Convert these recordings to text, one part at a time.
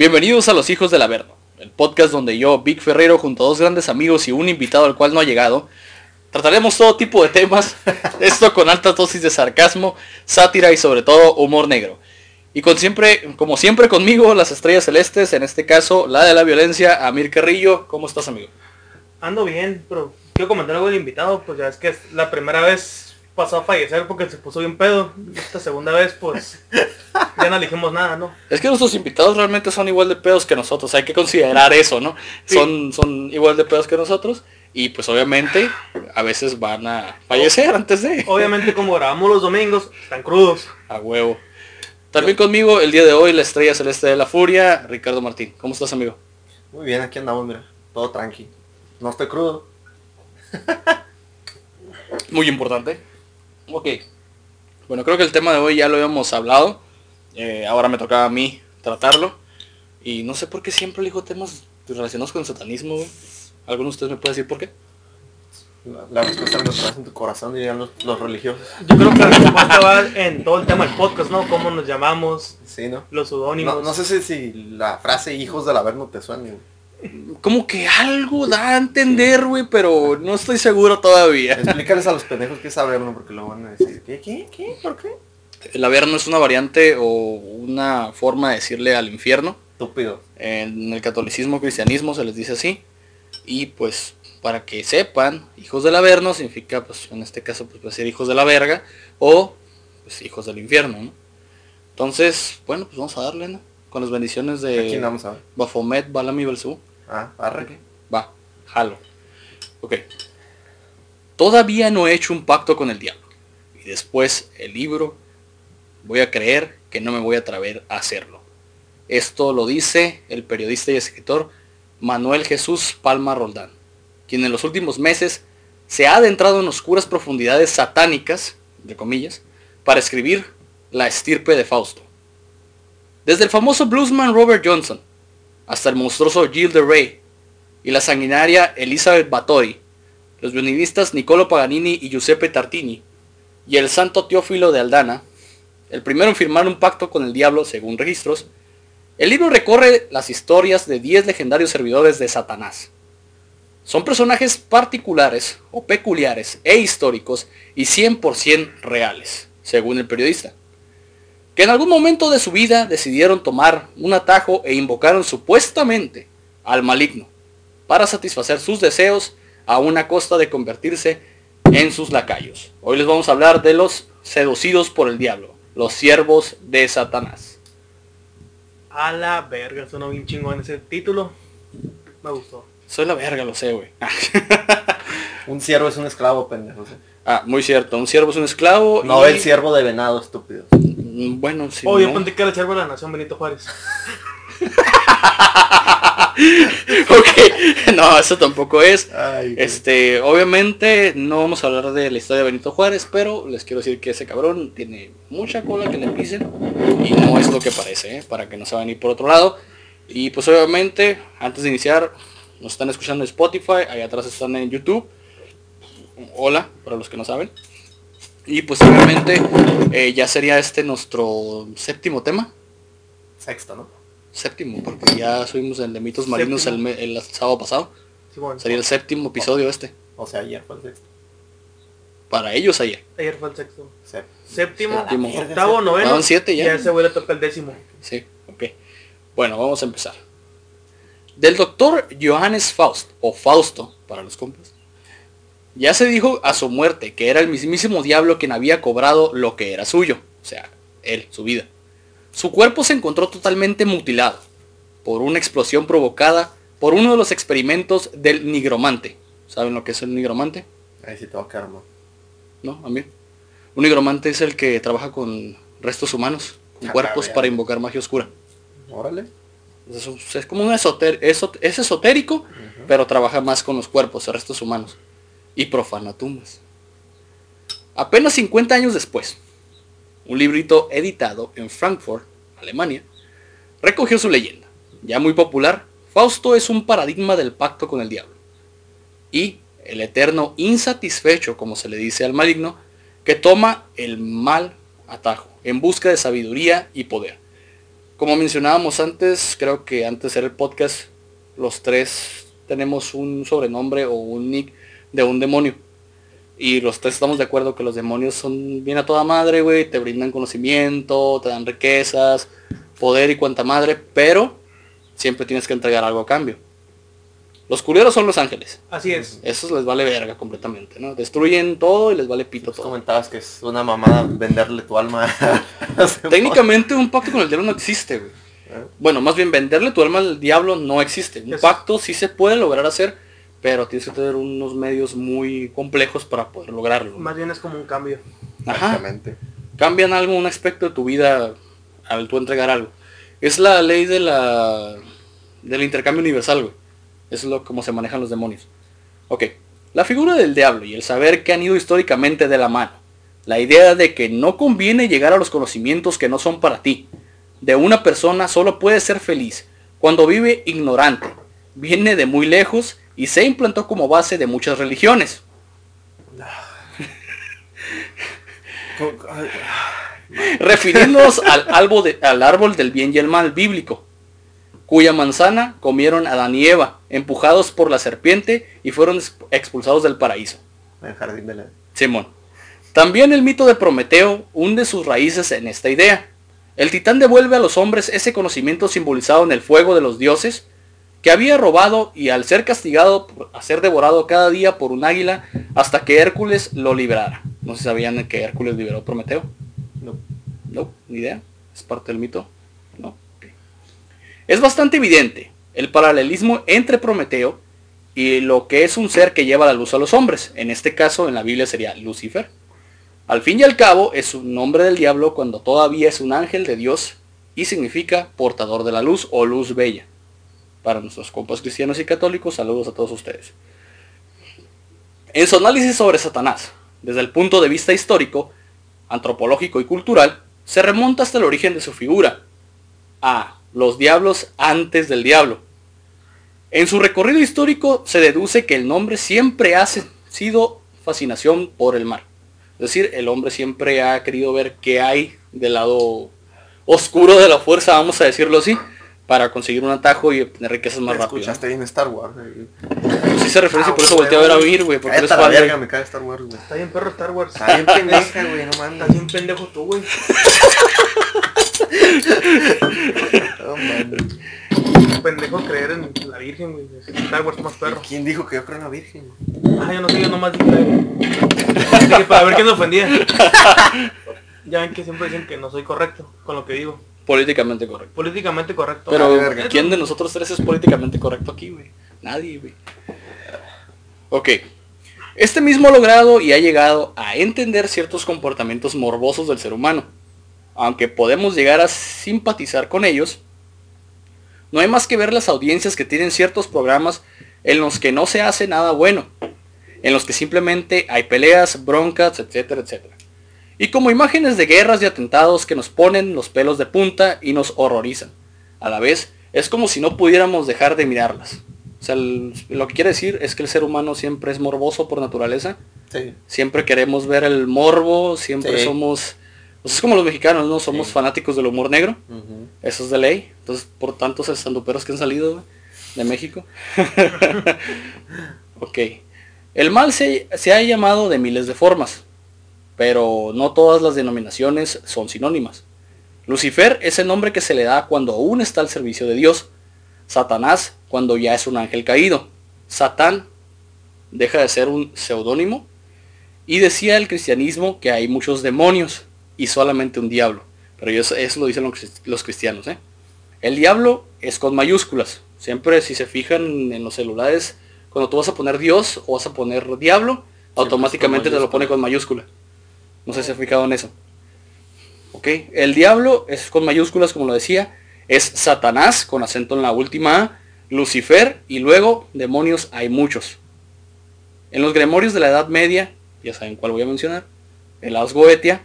Bienvenidos a Los Hijos del Averno, el podcast donde yo, Vic Ferrero, junto a dos grandes amigos y un invitado al cual no ha llegado, trataremos todo tipo de temas, esto con alta dosis de sarcasmo, sátira y sobre todo humor negro. Y con siempre, como siempre conmigo, las estrellas celestes, en este caso la de la violencia, Amir Carrillo. ¿Cómo estás, amigo? Ando bien, pero quiero comentar algo del invitado, pues ya es que es la primera vez pasó a fallecer porque se puso bien pedo. Esta segunda vez, pues, ya no dijimos nada, ¿no? Es que nuestros invitados realmente son igual de pedos que nosotros, hay que considerar eso, ¿no? Sí. Son, son igual de pedos que nosotros y pues obviamente a veces van a fallecer antes de... Obviamente como grabamos los domingos, están crudos. A huevo. También conmigo el día de hoy la estrella celeste de la furia, Ricardo Martín. ¿Cómo estás, amigo? Muy bien, aquí andamos, mira. Todo tranqui. No estoy crudo. Muy importante. Ok. Bueno, creo que el tema de hoy ya lo habíamos hablado. Eh, ahora me tocaba a mí tratarlo. Y no sé por qué siempre elijo temas relacionados con el satanismo, güey. ¿Alguno de ustedes me puede decir por qué? La, la respuesta la traes en tu corazón, dirían los, los religiosos. Yo creo que la respuesta va en todo el tema del podcast, ¿no? Cómo nos llamamos, Sí, ¿no? los pseudónimos. No, no sé si, si la frase hijos del averno te suena. güey. Como que algo da a entender, güey, pero no estoy seguro todavía. Explícales a los pendejos qué es averno, porque lo van a decir. ¿Qué? ¿Qué? ¿Qué? ¿Por qué? El averno es una variante o una forma de decirle al infierno. Estúpido. En el catolicismo, cristianismo se les dice así. Y pues para que sepan, hijos del averno significa, pues en este caso, pues ser hijos de la verga o pues hijos del infierno, ¿no? Entonces, bueno, pues vamos a darle, ¿no? Con las bendiciones ¿A quién de vamos a ver? Bafomet, Balam y Belzebú. Ah, arre. Va, jalo. Ok. Todavía no he hecho un pacto con el diablo. Y después el libro, voy a creer que no me voy a atrever a hacerlo. Esto lo dice el periodista y escritor Manuel Jesús Palma Roldán, quien en los últimos meses se ha adentrado en oscuras profundidades satánicas, de comillas, para escribir La estirpe de Fausto. Desde el famoso bluesman Robert Johnson, hasta el monstruoso Gilles de Ray y la sanguinaria Elizabeth Bathory, los violinistas Niccolo Paganini y Giuseppe Tartini, y el santo Teófilo de Aldana, el primero en firmar un pacto con el diablo según registros, el libro recorre las historias de 10 legendarios servidores de Satanás. Son personajes particulares o peculiares e históricos y 100% reales, según el periodista, que en algún momento de su vida decidieron tomar un atajo e invocaron supuestamente al maligno para satisfacer sus deseos a una costa de convertirse en sus lacayos. Hoy les vamos a hablar de los seducidos por el diablo, los siervos de Satanás. A la verga, sonó bien chingón ese título. Me gustó. Soy la verga, lo sé, güey. Un siervo es un esclavo, pendejo. ¿sí? Ah, muy cierto. Un siervo es un esclavo. No y- el siervo de venado, estúpido. Bueno, sí. ¿no? pensé que era de la nación Benito Juárez. ok, no, eso tampoco es. Ay. Este, obviamente no vamos a hablar de la historia de Benito Juárez, pero les quiero decir que ese cabrón tiene mucha cola que le pisen y no es lo que parece, ¿eh? para que no se vayan a ir por otro lado. Y pues obviamente, antes de iniciar, nos están escuchando en Spotify, allá atrás están en YouTube. Hola, para los que no saben. Y pues obviamente eh, ya sería este nuestro séptimo tema. Sexto, ¿no? Séptimo, porque ya subimos el de mitos marinos el, el sábado pasado. Sí, bueno, Sería el séptimo episodio este. O sea, ayer fue el sexto. Para ellos ayer. ayer fue el sexto. Sep- Séptimo, Séptimo. octavo, noveno. Van siete ya. Y a ese güey le toca el décimo. Sí, ok. Bueno, vamos a empezar. Del doctor Johannes Faust, o Fausto, para los compas. Ya se dijo a su muerte que era el mismísimo diablo quien había cobrado lo que era suyo, o sea, él, su vida. Su cuerpo se encontró totalmente mutilado por una explosión provocada por uno de los experimentos del nigromante. ¿Saben lo que es el nigromante? Ahí sí te va a quedar, ¿no? ¿A mí? Un nigromante es el que trabaja con restos humanos, con Ah, cuerpos para invocar magia oscura. Órale. Es, es como un esoter, esot- es esotérico, pero trabaja más con los cuerpos, restos humanos. Y profana tumbas. Apenas 50 años después, un librito editado en Frankfurt, Alemania, recogió su leyenda. Ya muy popular, Fausto es un paradigma del pacto con el diablo. Y el eterno insatisfecho, como se le dice al maligno, que toma el mal atajo en busca de sabiduría y poder. Como mencionábamos antes, creo que antes de el podcast, los tres tenemos un sobrenombre o un nick de un demonio. Y los tres estamos de acuerdo que los demonios son bien a toda madre, güey, te brindan conocimiento, te dan riquezas, poder y cuanta madre, pero siempre tienes que entregar algo a cambio. Los culeros son los ángeles. Así es. Esos les vale verga completamente, ¿no? Destruyen todo y les vale pito Tú todo. comentabas que es una mamada venderle tu alma. Técnicamente un pacto con el diablo no existe, güey. ¿Eh? Bueno, más bien venderle tu alma al diablo no existe. Un Es- pacto sí se puede lograr hacer, pero tienes que tener unos medios muy complejos para poder lograrlo. Más bien es como un cambio. Ajá. Exactamente. Cambian algo, un aspecto de tu vida al tú entregar algo. Es la ley de la del intercambio universal, güey. Eso es lo como se manejan los demonios. Ok. La figura del diablo y el saber que han ido históricamente de la mano. La idea de que no conviene llegar a los conocimientos que no son para ti. De una persona solo puede ser feliz cuando vive ignorante. Viene de muy lejos y se implantó como base de muchas religiones. Refiriéndonos al, árbol de- al árbol del bien y el mal bíblico, cuya manzana comieron Adán y Eva, empujados por la serpiente y fueron ex- expulsados del paraíso. El jardín de la... Simón. También el mito de Prometeo hunde sus raíces en esta idea. El titán devuelve a los hombres ese conocimiento simbolizado en el fuego de los dioses que había robado y al ser castigado a ser devorado cada día por un águila hasta que Hércules lo liberara. No si sabían que Hércules liberó a Prometeo. No. No, ni idea. ¿Es parte del mito? No. Es bastante evidente el paralelismo entre Prometeo y lo que es un ser que lleva la luz a los hombres. En este caso, en la Biblia sería Lucifer. Al fin y al cabo, es un nombre del diablo cuando todavía es un ángel de Dios y significa portador de la luz o luz bella. Para nuestros compas cristianos y católicos, saludos a todos ustedes. En su análisis sobre Satanás, desde el punto de vista histórico, antropológico y cultural, se remonta hasta el origen de su figura, a los diablos antes del diablo. En su recorrido histórico se deduce que el nombre siempre ha sido fascinación por el mar. Es decir, el hombre siempre ha querido ver qué hay del lado oscuro de la fuerza, vamos a decirlo así, para conseguir un atajo y obtener riquezas más rápido. Escuchaste bien Star Wars. güey. ¿no? Sí se referencia, Ah, por eso güey, volteé a ver a. Vir, güey, porque eres fan verga, me cae Star Wars, güey. Está bien perro Star Wars. Está bien pendeja, güey, no Estás mames. bien pendejo tú, güey. No mames. Pendejo creer en la Virgen, güey. Star Wars más perro. ¿Quién dijo que yo creo en la Virgen? Ah, yo no sé, yo nomás dije. Dije para ver quién me ofendía. Ya ven que siempre dicen que no soy correcto con lo que digo. Políticamente correcto. Políticamente correcto. Pero, verga. ¿quién de nosotros tres es políticamente correcto aquí, güey? Nadie, güey. Ok. Este mismo ha logrado y ha llegado a entender ciertos comportamientos morbosos del ser humano. Aunque podemos llegar a simpatizar con ellos, no hay más que ver las audiencias que tienen ciertos programas en los que no se hace nada bueno. En los que simplemente hay peleas, broncas, etcétera, etcétera. Y como imágenes de guerras y atentados que nos ponen los pelos de punta y nos horrorizan. A la vez, es como si no pudiéramos dejar de mirarlas. O sea, el- lo que quiere decir es que el ser humano siempre es morboso por naturaleza. Sí. Siempre queremos ver el morbo, siempre Sí. somos... Pues es como los mexicanos, ¿no? Somos Sí. fanáticos del humor negro. Eso es de ley. Entonces, por tantos estanduperos que han salido de México. ok. El mal se, se ha llamado de miles de formas, pero no todas las denominaciones son sinónimas. Lucifer es el nombre que se le da cuando aún está al servicio de Dios. Satanás cuando ya es un ángel caído. Satán deja de ser un seudónimo. Y decía el cristianismo que hay muchos demonios y solamente un diablo. Pero eso, eso lo dicen los, crist- los cristianos. ¿eh? El diablo es con mayúsculas. Siempre si se fijan en los celulares, cuando tú vas a poner Dios o vas a poner diablo, automáticamente te lo pone con mayúscula. No sé si se ha fijado en eso. ¿Ok? El diablo es con mayúsculas, como lo decía. Es Satanás, con acento en la última A. Lucifer y luego demonios hay muchos. En los gremorios de la Edad Media, ya saben cuál voy a mencionar, el Asgoetia,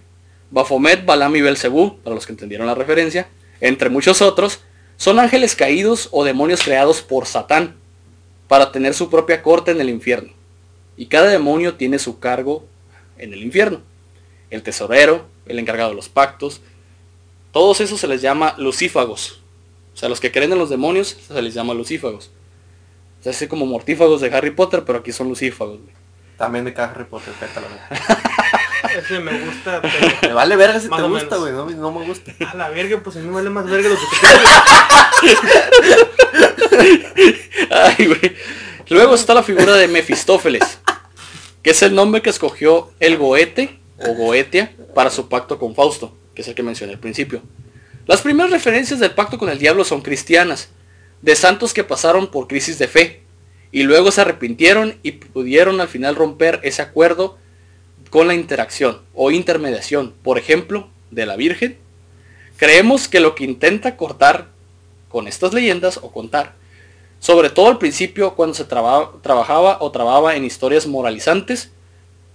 Baphomet, Balam y Belcebú, para los que entendieron la referencia, entre muchos otros, son ángeles caídos o demonios creados por Satán para tener su propia corte en el infierno. Y cada demonio tiene su cargo en el infierno. El tesorero, el encargado de los pactos, Todos esos se les llama lucífagos. O sea, los que creen en los demonios se les llama lucífagos. O sea, así como mortífagos de Harry Potter, pero aquí son lucífagos. güey. También de Harry Potter, pétalo. Ese me gusta, pero... Me vale verga si Más te gusta, güey. No, no me gusta. A la verga, pues a mí me vale más verga lo que te Ay, güey. Luego está la figura de Mefistófeles, que es el nombre que escogió el Goete o Goetia para su pacto con Fausto, que es el que mencioné al principio. Las primeras referencias del pacto con el diablo son cristianas, de santos que pasaron por crisis de fe, y luego se arrepintieron y pudieron al final romper ese acuerdo con la interacción o intermediación, por ejemplo, de la Virgen. Creemos que lo que intenta cortar con estas leyendas o contar sobre todo al principio cuando se traba- trabajaba o trababa en historias moralizantes,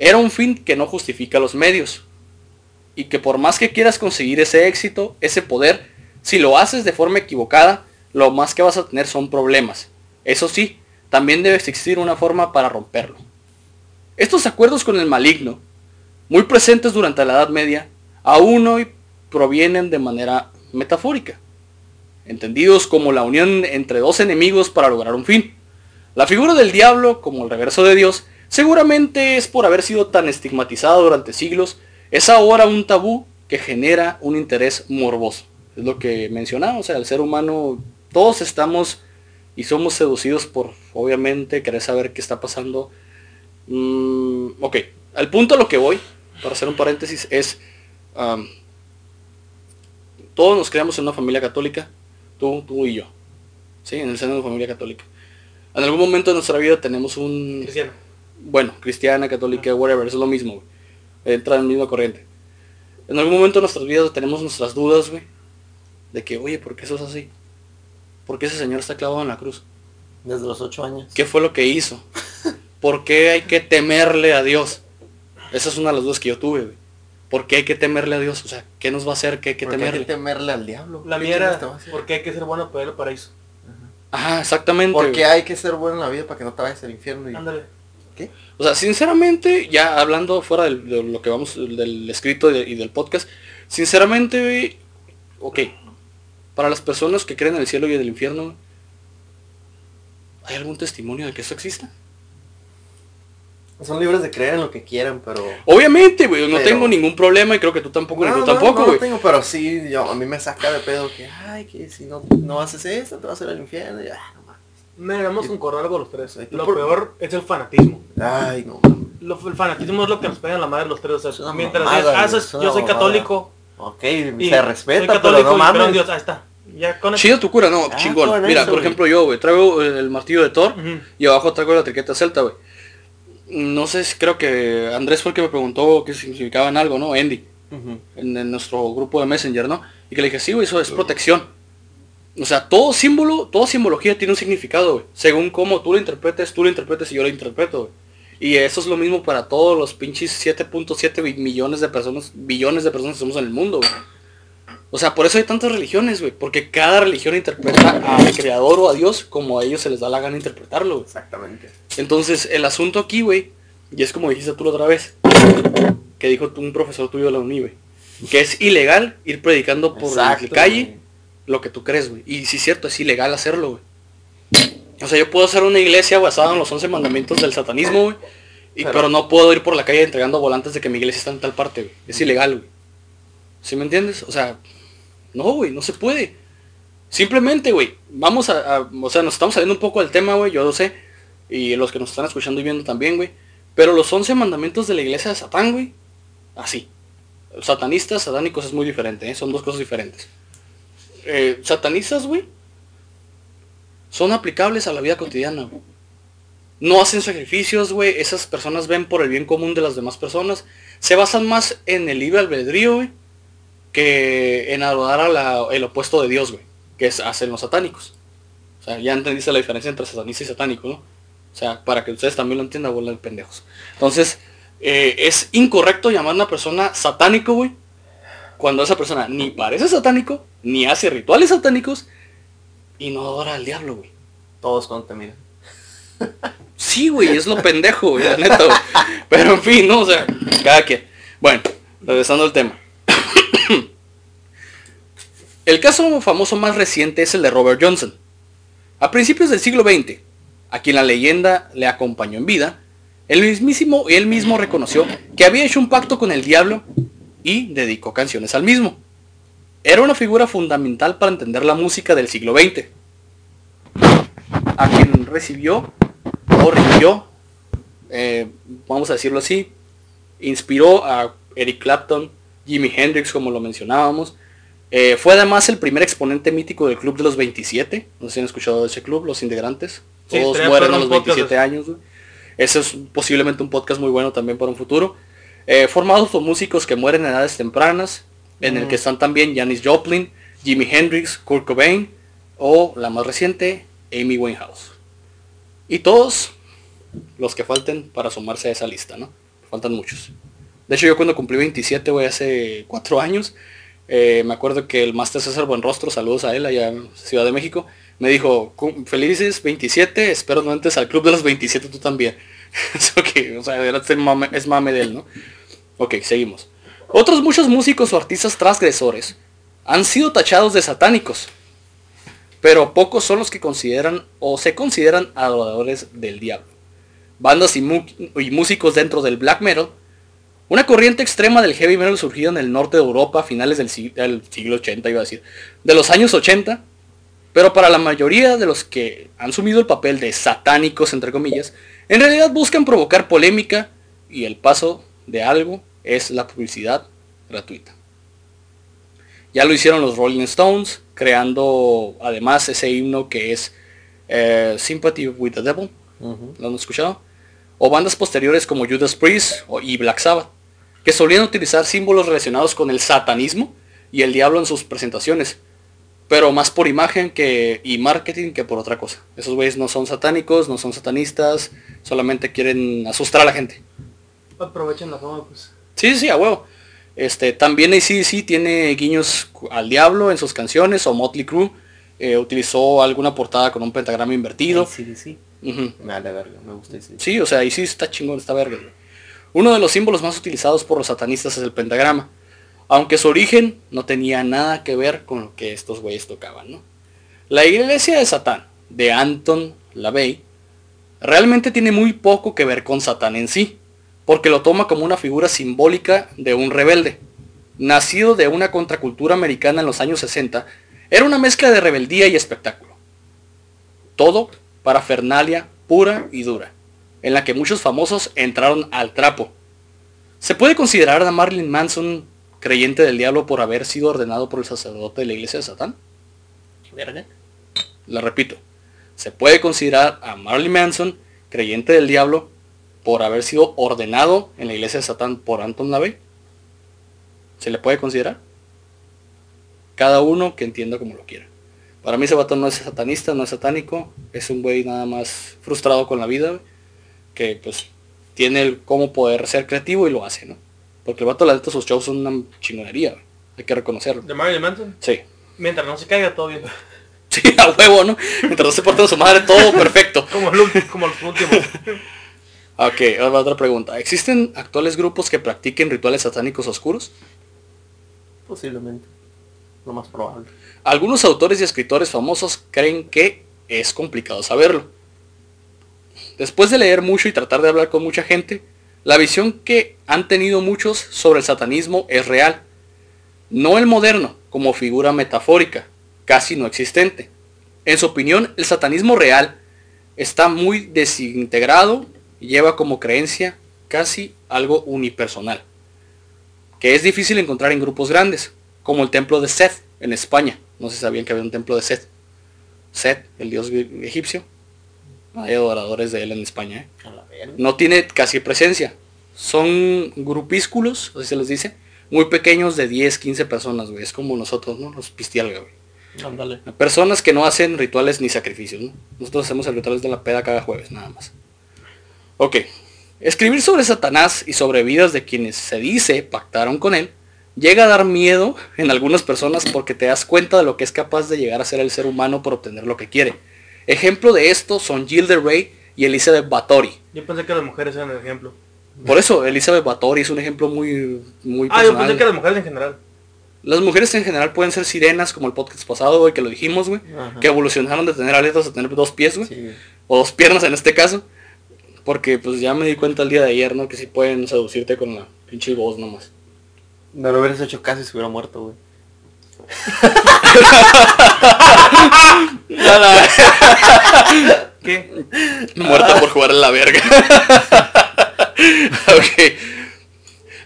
era un fin que no justifica los medios. Y que por más que quieras conseguir ese éxito, ese poder, si lo haces de forma equivocada, lo más que vas a tener son problemas. Eso sí, también debe existir una forma para romperlo. Estos acuerdos con el maligno, muy presentes durante la Edad Media, aún hoy provienen de manera metafórica entendidos como la unión entre dos enemigos para lograr un fin. La figura del diablo, como el reverso de Dios, seguramente es por haber sido tan estigmatizado durante siglos, es ahora un tabú que genera un interés morboso. Es lo que mencionaba, o sea, el ser humano, todos estamos y somos seducidos por, obviamente, querer saber qué está pasando. Mm, ok, al punto a lo que voy, para hacer un paréntesis, es, todos nos creamos en una familia católica, tú, tú y yo, ¿sí? En el seno de una familia católica. En algún momento de nuestra vida tenemos un, Cristiano. Bueno, cristiana, católica, whatever, es lo mismo, güey. Entra en la misma corriente. En algún momento de nuestras vidas tenemos nuestras dudas, güey. De que, oye, ¿por qué eso es así? ¿Por qué ese señor está clavado en la cruz? Desde los ocho años. ¿Qué fue lo que hizo? ¿Por qué hay que temerle a Dios? Esa es una de las dudas que yo tuve, güey. ¿Por qué hay que temerle a Dios? O sea, ¿qué nos va a hacer que hay que hay temerle? que temerle al diablo. La ¿Qué mía era, hacer? porque hay que ser bueno para ir al paraíso. Ajá, exactamente. Porque güey. hay que ser bueno en la vida para que no te vayas al infierno. Y... Ándale. ¿Qué? O sea, sinceramente, ya hablando fuera del- de, lo que vamos, del escrito y, de- y del podcast, sinceramente, ok, para las personas que creen en el cielo y en el infierno, ¿hay algún testimonio de que eso exista? Son libres de creer en lo que quieran, pero... Obviamente, güey, no Pero- tengo ningún problema y creo que tú tampoco, ni No, tú no, tampoco, no güey. tengo, pero sí, yo, a mí me saca de pedo que, ay, que si no, no haces eso, te vas a ir al infierno. Y, ah, no mames. Me vamos con concordar algo los tres. Ay, tú Lo por- peor es el fanatismo. Ay, no. Lo- el fanatismo es lo que nos pegan la madre los tres. O sea, mientras mamada, digas, güey, sos- es una yo soy católico. Ok, y se soy respeta, católico pero no en. Dios. Ahí está. Ya con. Chido tu cura, no, Ah, chingón. Mira, eso, por ejemplo, yo, güey, traigo el martillo de Thor y abajo traigo la triqueta celta, güey. No sé si creo que Andrés fue el que me preguntó qué significaba en algo, ¿no? Andy. En, en nuestro grupo de Messenger, ¿no? Y que le dije, sí, güey, eso es protección. O sea, todo símbolo, toda simbología tiene un significado, güey. Según cómo tú lo interpretes, tú lo interpretes y yo lo interpreto, güey. Y eso es lo mismo para todos los pinches 7.7 bi- millones de personas, billones de personas que somos en el mundo, güey. O sea, por eso hay tantas religiones, güey. Porque cada religión interpreta al creador o a Dios como a ellos se les da la gana interpretarlo, güey. Exactamente. Entonces, el asunto aquí, güey, y es como dijiste tú la otra vez, que dijo un profesor tuyo de la uni, güey, que es ilegal ir predicando por Exacto, la calle. Lo que tú crees, güey. Y sí es cierto, es ilegal hacerlo, güey. O sea, yo puedo hacer una iglesia basada en los 11 mandamientos del satanismo, güey, y- Pero- pero... no puedo ir por la calle entregando volantes de que mi iglesia está en tal parte, güey. Es ilegal, güey. ¿Sí me entiendes? O sea, no, güey, no se puede. Simplemente, güey, vamos a, a- o sea, nos estamos saliendo un poco del tema, güey, yo lo sé. Y los que nos están escuchando y viendo también, güey. Pero los 11 mandamientos de la iglesia de Satán, güey, así. Satanistas, satánicos es muy diferente, ¿eh? son dos cosas diferentes. Eh, satanistas, güey, son aplicables a la vida cotidiana. No hacen sacrificios, güey. Esas personas ven por el bien común de las demás personas. Se basan más en el libre albedrío, güey, que en adorar a la- el opuesto de Dios, güey, que es hacen los satánicos. O sea, ya entendiste la diferencia entre satanista y satánico, ¿no? O sea, para que ustedes también lo entiendan, bola de pendejos. Entonces, eh, es incorrecto llamar a una persona satánico, güey, cuando esa persona ni parece satánico, ni hace rituales satánicos, y no adora al diablo, güey. Todos miran. Sí, güey, es lo pendejo, güey, la neta, güey. Pero en fin, ¿no? O sea, cada quien. Bueno, regresando al tema. El caso famoso más reciente es el de Robert Johnson. A principios del siglo XX, a quien la leyenda le acompañó en vida, el mismísimo él mismo reconoció que había hecho un pacto con el diablo y dedicó canciones al mismo. Era una figura fundamental para entender la música del siglo XX. A quien recibió o rindió, eh, vamos a decirlo así, inspiró a Eric Clapton, Jimi Hendrix, como lo mencionábamos. Eh, fue además el primer exponente mítico del Club de los 27. No sé si han escuchado de ese club, los integrantes. Sí, Todos mueren a los 27 podcasts. años. Ese es posiblemente un podcast muy bueno también para un futuro. Eh, formados por músicos que mueren en edades tempranas, en el que están también Janis Joplin, Jimi Hendrix, Kurt Cobain o la más reciente, Amy Winehouse. Y todos los que falten para sumarse a esa lista, ¿no? Faltan muchos. De hecho, yo cuando cumplí 27, güey, hace cuatro años, eh, me acuerdo que el Máster César Buenrostro, saludos a él allá en Ciudad de México, me dijo, "Cum- felices 27, espero no entres al club de los 27 tú también. Eso que, o sea, era el mame- es mame de él, ¿no? Ok, seguimos. Otros muchos músicos o artistas transgresores han sido tachados de satánicos, pero pocos son los que consideran o se consideran adoradores del diablo. Bandas y, músicos dentro del black metal, una corriente extrema del heavy metal surgida en el norte de Europa a finales del, del siglo 80, iba a decir, de los años 80, pero para la mayoría de los que han sumido el papel de satánicos, entre comillas, en realidad buscan provocar polémica y el paso de algo es la publicidad gratuita. Ya lo hicieron los Rolling Stones, creando además ese himno que es eh, Sympathy with the Devil. ¿lo han escuchado? O bandas posteriores como Judas Priest o- y Black Sabbath, que solían utilizar símbolos relacionados con el satanismo y el diablo en sus presentaciones, pero más por imagen que y marketing que por otra cosa. Esos güeyes no son satánicos, no son satanistas, solamente quieren asustar a la gente. Aprovechen la fama, pues. Sí, sí, a huevo. Este, también ACDC tiene guiños al diablo en sus canciones, o Motley Crue eh, utilizó alguna portada con un pentagrama invertido. Sí, sí, sí. Ujú. Me vale verga, me gusta ese. Sí, o sea, ahí sí está chingón, está verga. güey. Uno de los símbolos más utilizados por los satanistas es el pentagrama. Aunque su origen no tenía nada que ver con lo que estos güeyes tocaban, ¿no? La iglesia de Satán, de Anton LaVey, realmente tiene muy poco que ver con Satán en sí, porque lo toma como una figura simbólica de un rebelde. Nacido de una contracultura americana en los años 60, era una mezcla de rebeldía y espectáculo. Todo para Fernalia pura y dura, en la que muchos famosos entraron al trapo. ¿Se puede considerar a Marilyn Manson creyente del diablo por haber sido ordenado por el sacerdote de la iglesia de Satán? Verga. La repito, ¿se puede considerar a Marilyn Manson creyente del diablo por haber sido ordenado en la iglesia de Satán por Anton LaVey? ¿Se le puede considerar? Cada uno que entienda como lo quiera. Para mí ese vato no es satanista, no es satánico, es un güey nada más frustrado con la vida, que pues tiene el cómo poder ser creativo y lo hace, ¿no? Porque el vato la neta sus shows son una chingonería, güey. hay que reconocerlo. De Marilyn Manson. Sí. Mientras no se caiga todo bien. Sí, a huevo, ¿no? Mientras no se porte su madre, todo perfecto. Como, el como los últimos. Ok, ahora otra pregunta. ¿Existen actuales grupos que practiquen rituales satánicos oscuros? Posiblemente. Lo más probable. Algunos autores y escritores famosos creen que es complicado saberlo. Después de leer mucho y tratar de hablar con mucha gente, la visión que han tenido muchos sobre el satanismo es real. No el moderno, como figura metafórica, casi no existente. En su opinión, el satanismo real está muy desintegrado lleva como creencia casi algo unipersonal, que es difícil encontrar en grupos grandes, como el templo de Seth en España. No se sabían que había un templo de Seth. Seth, el dios egipcio. Hay adoradores de él en España. ¿eh? No tiene casi presencia. Son grupísculos, así se les dice, muy pequeños de 10, 15 personas, güey. Es como nosotros, ¿no? Los pistialga, güey. Personas que no hacen rituales ni sacrificios, ¿no? Nosotros hacemos el ritual de la peda cada jueves, nada más. Ok. Escribir sobre Satanás y sobre vidas de quienes se dice pactaron con él, llega a dar miedo en algunas personas porque te das cuenta de lo que es capaz de llegar a ser el ser humano por obtener lo que quiere. Ejemplo de esto son Gilda Ray y Elizabeth Bathory. Yo pensé que las mujeres eran el ejemplo. Por eso Elizabeth Bathory es un ejemplo muy, muy Ah, yo pensé que las mujeres en general. Las mujeres en general pueden ser sirenas, como el podcast pasado, güey, que lo dijimos, güey. Que evolucionaron de tener aletas a tener dos pies, güey. Sí, güey. O dos piernas en este caso. Porque pues ya me di cuenta el día de ayer, ¿no? Que sí pueden seducirte con la pinche voz nomás. No lo hubieras hecho caso y se hubiera muerto, güey. ¿Qué? Muerta por jugar en la verga. ok.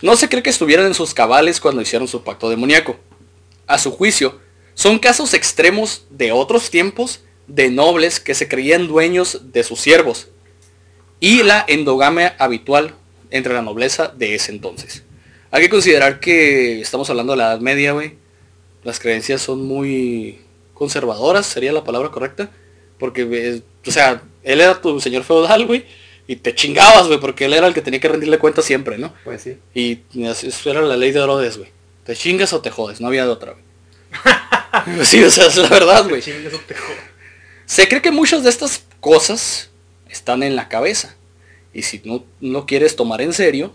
No se cree que estuvieran en sus cabales cuando hicieron su pacto demoníaco. A su juicio, son casos extremos de otros tiempos de nobles que se creían dueños de sus siervos y la endogamia habitual entre la nobleza de ese entonces. Hay que considerar que estamos hablando de la Edad Media, güey. Las creencias son muy conservadoras, sería la palabra correcta. Porque, eh, o sea, él era tu señor feudal, güey. Y te chingabas, güey, porque él era el que tenía que rendirle cuenta siempre, ¿no? Pues sí. Y eso era la ley de Herodes, güey. Te chingas o te jodes, no había de otra, güey. sí, o sea, es la verdad, güey. Se cree que muchas de estas cosas están en la cabeza. Y si no, no quieres tomar en serio,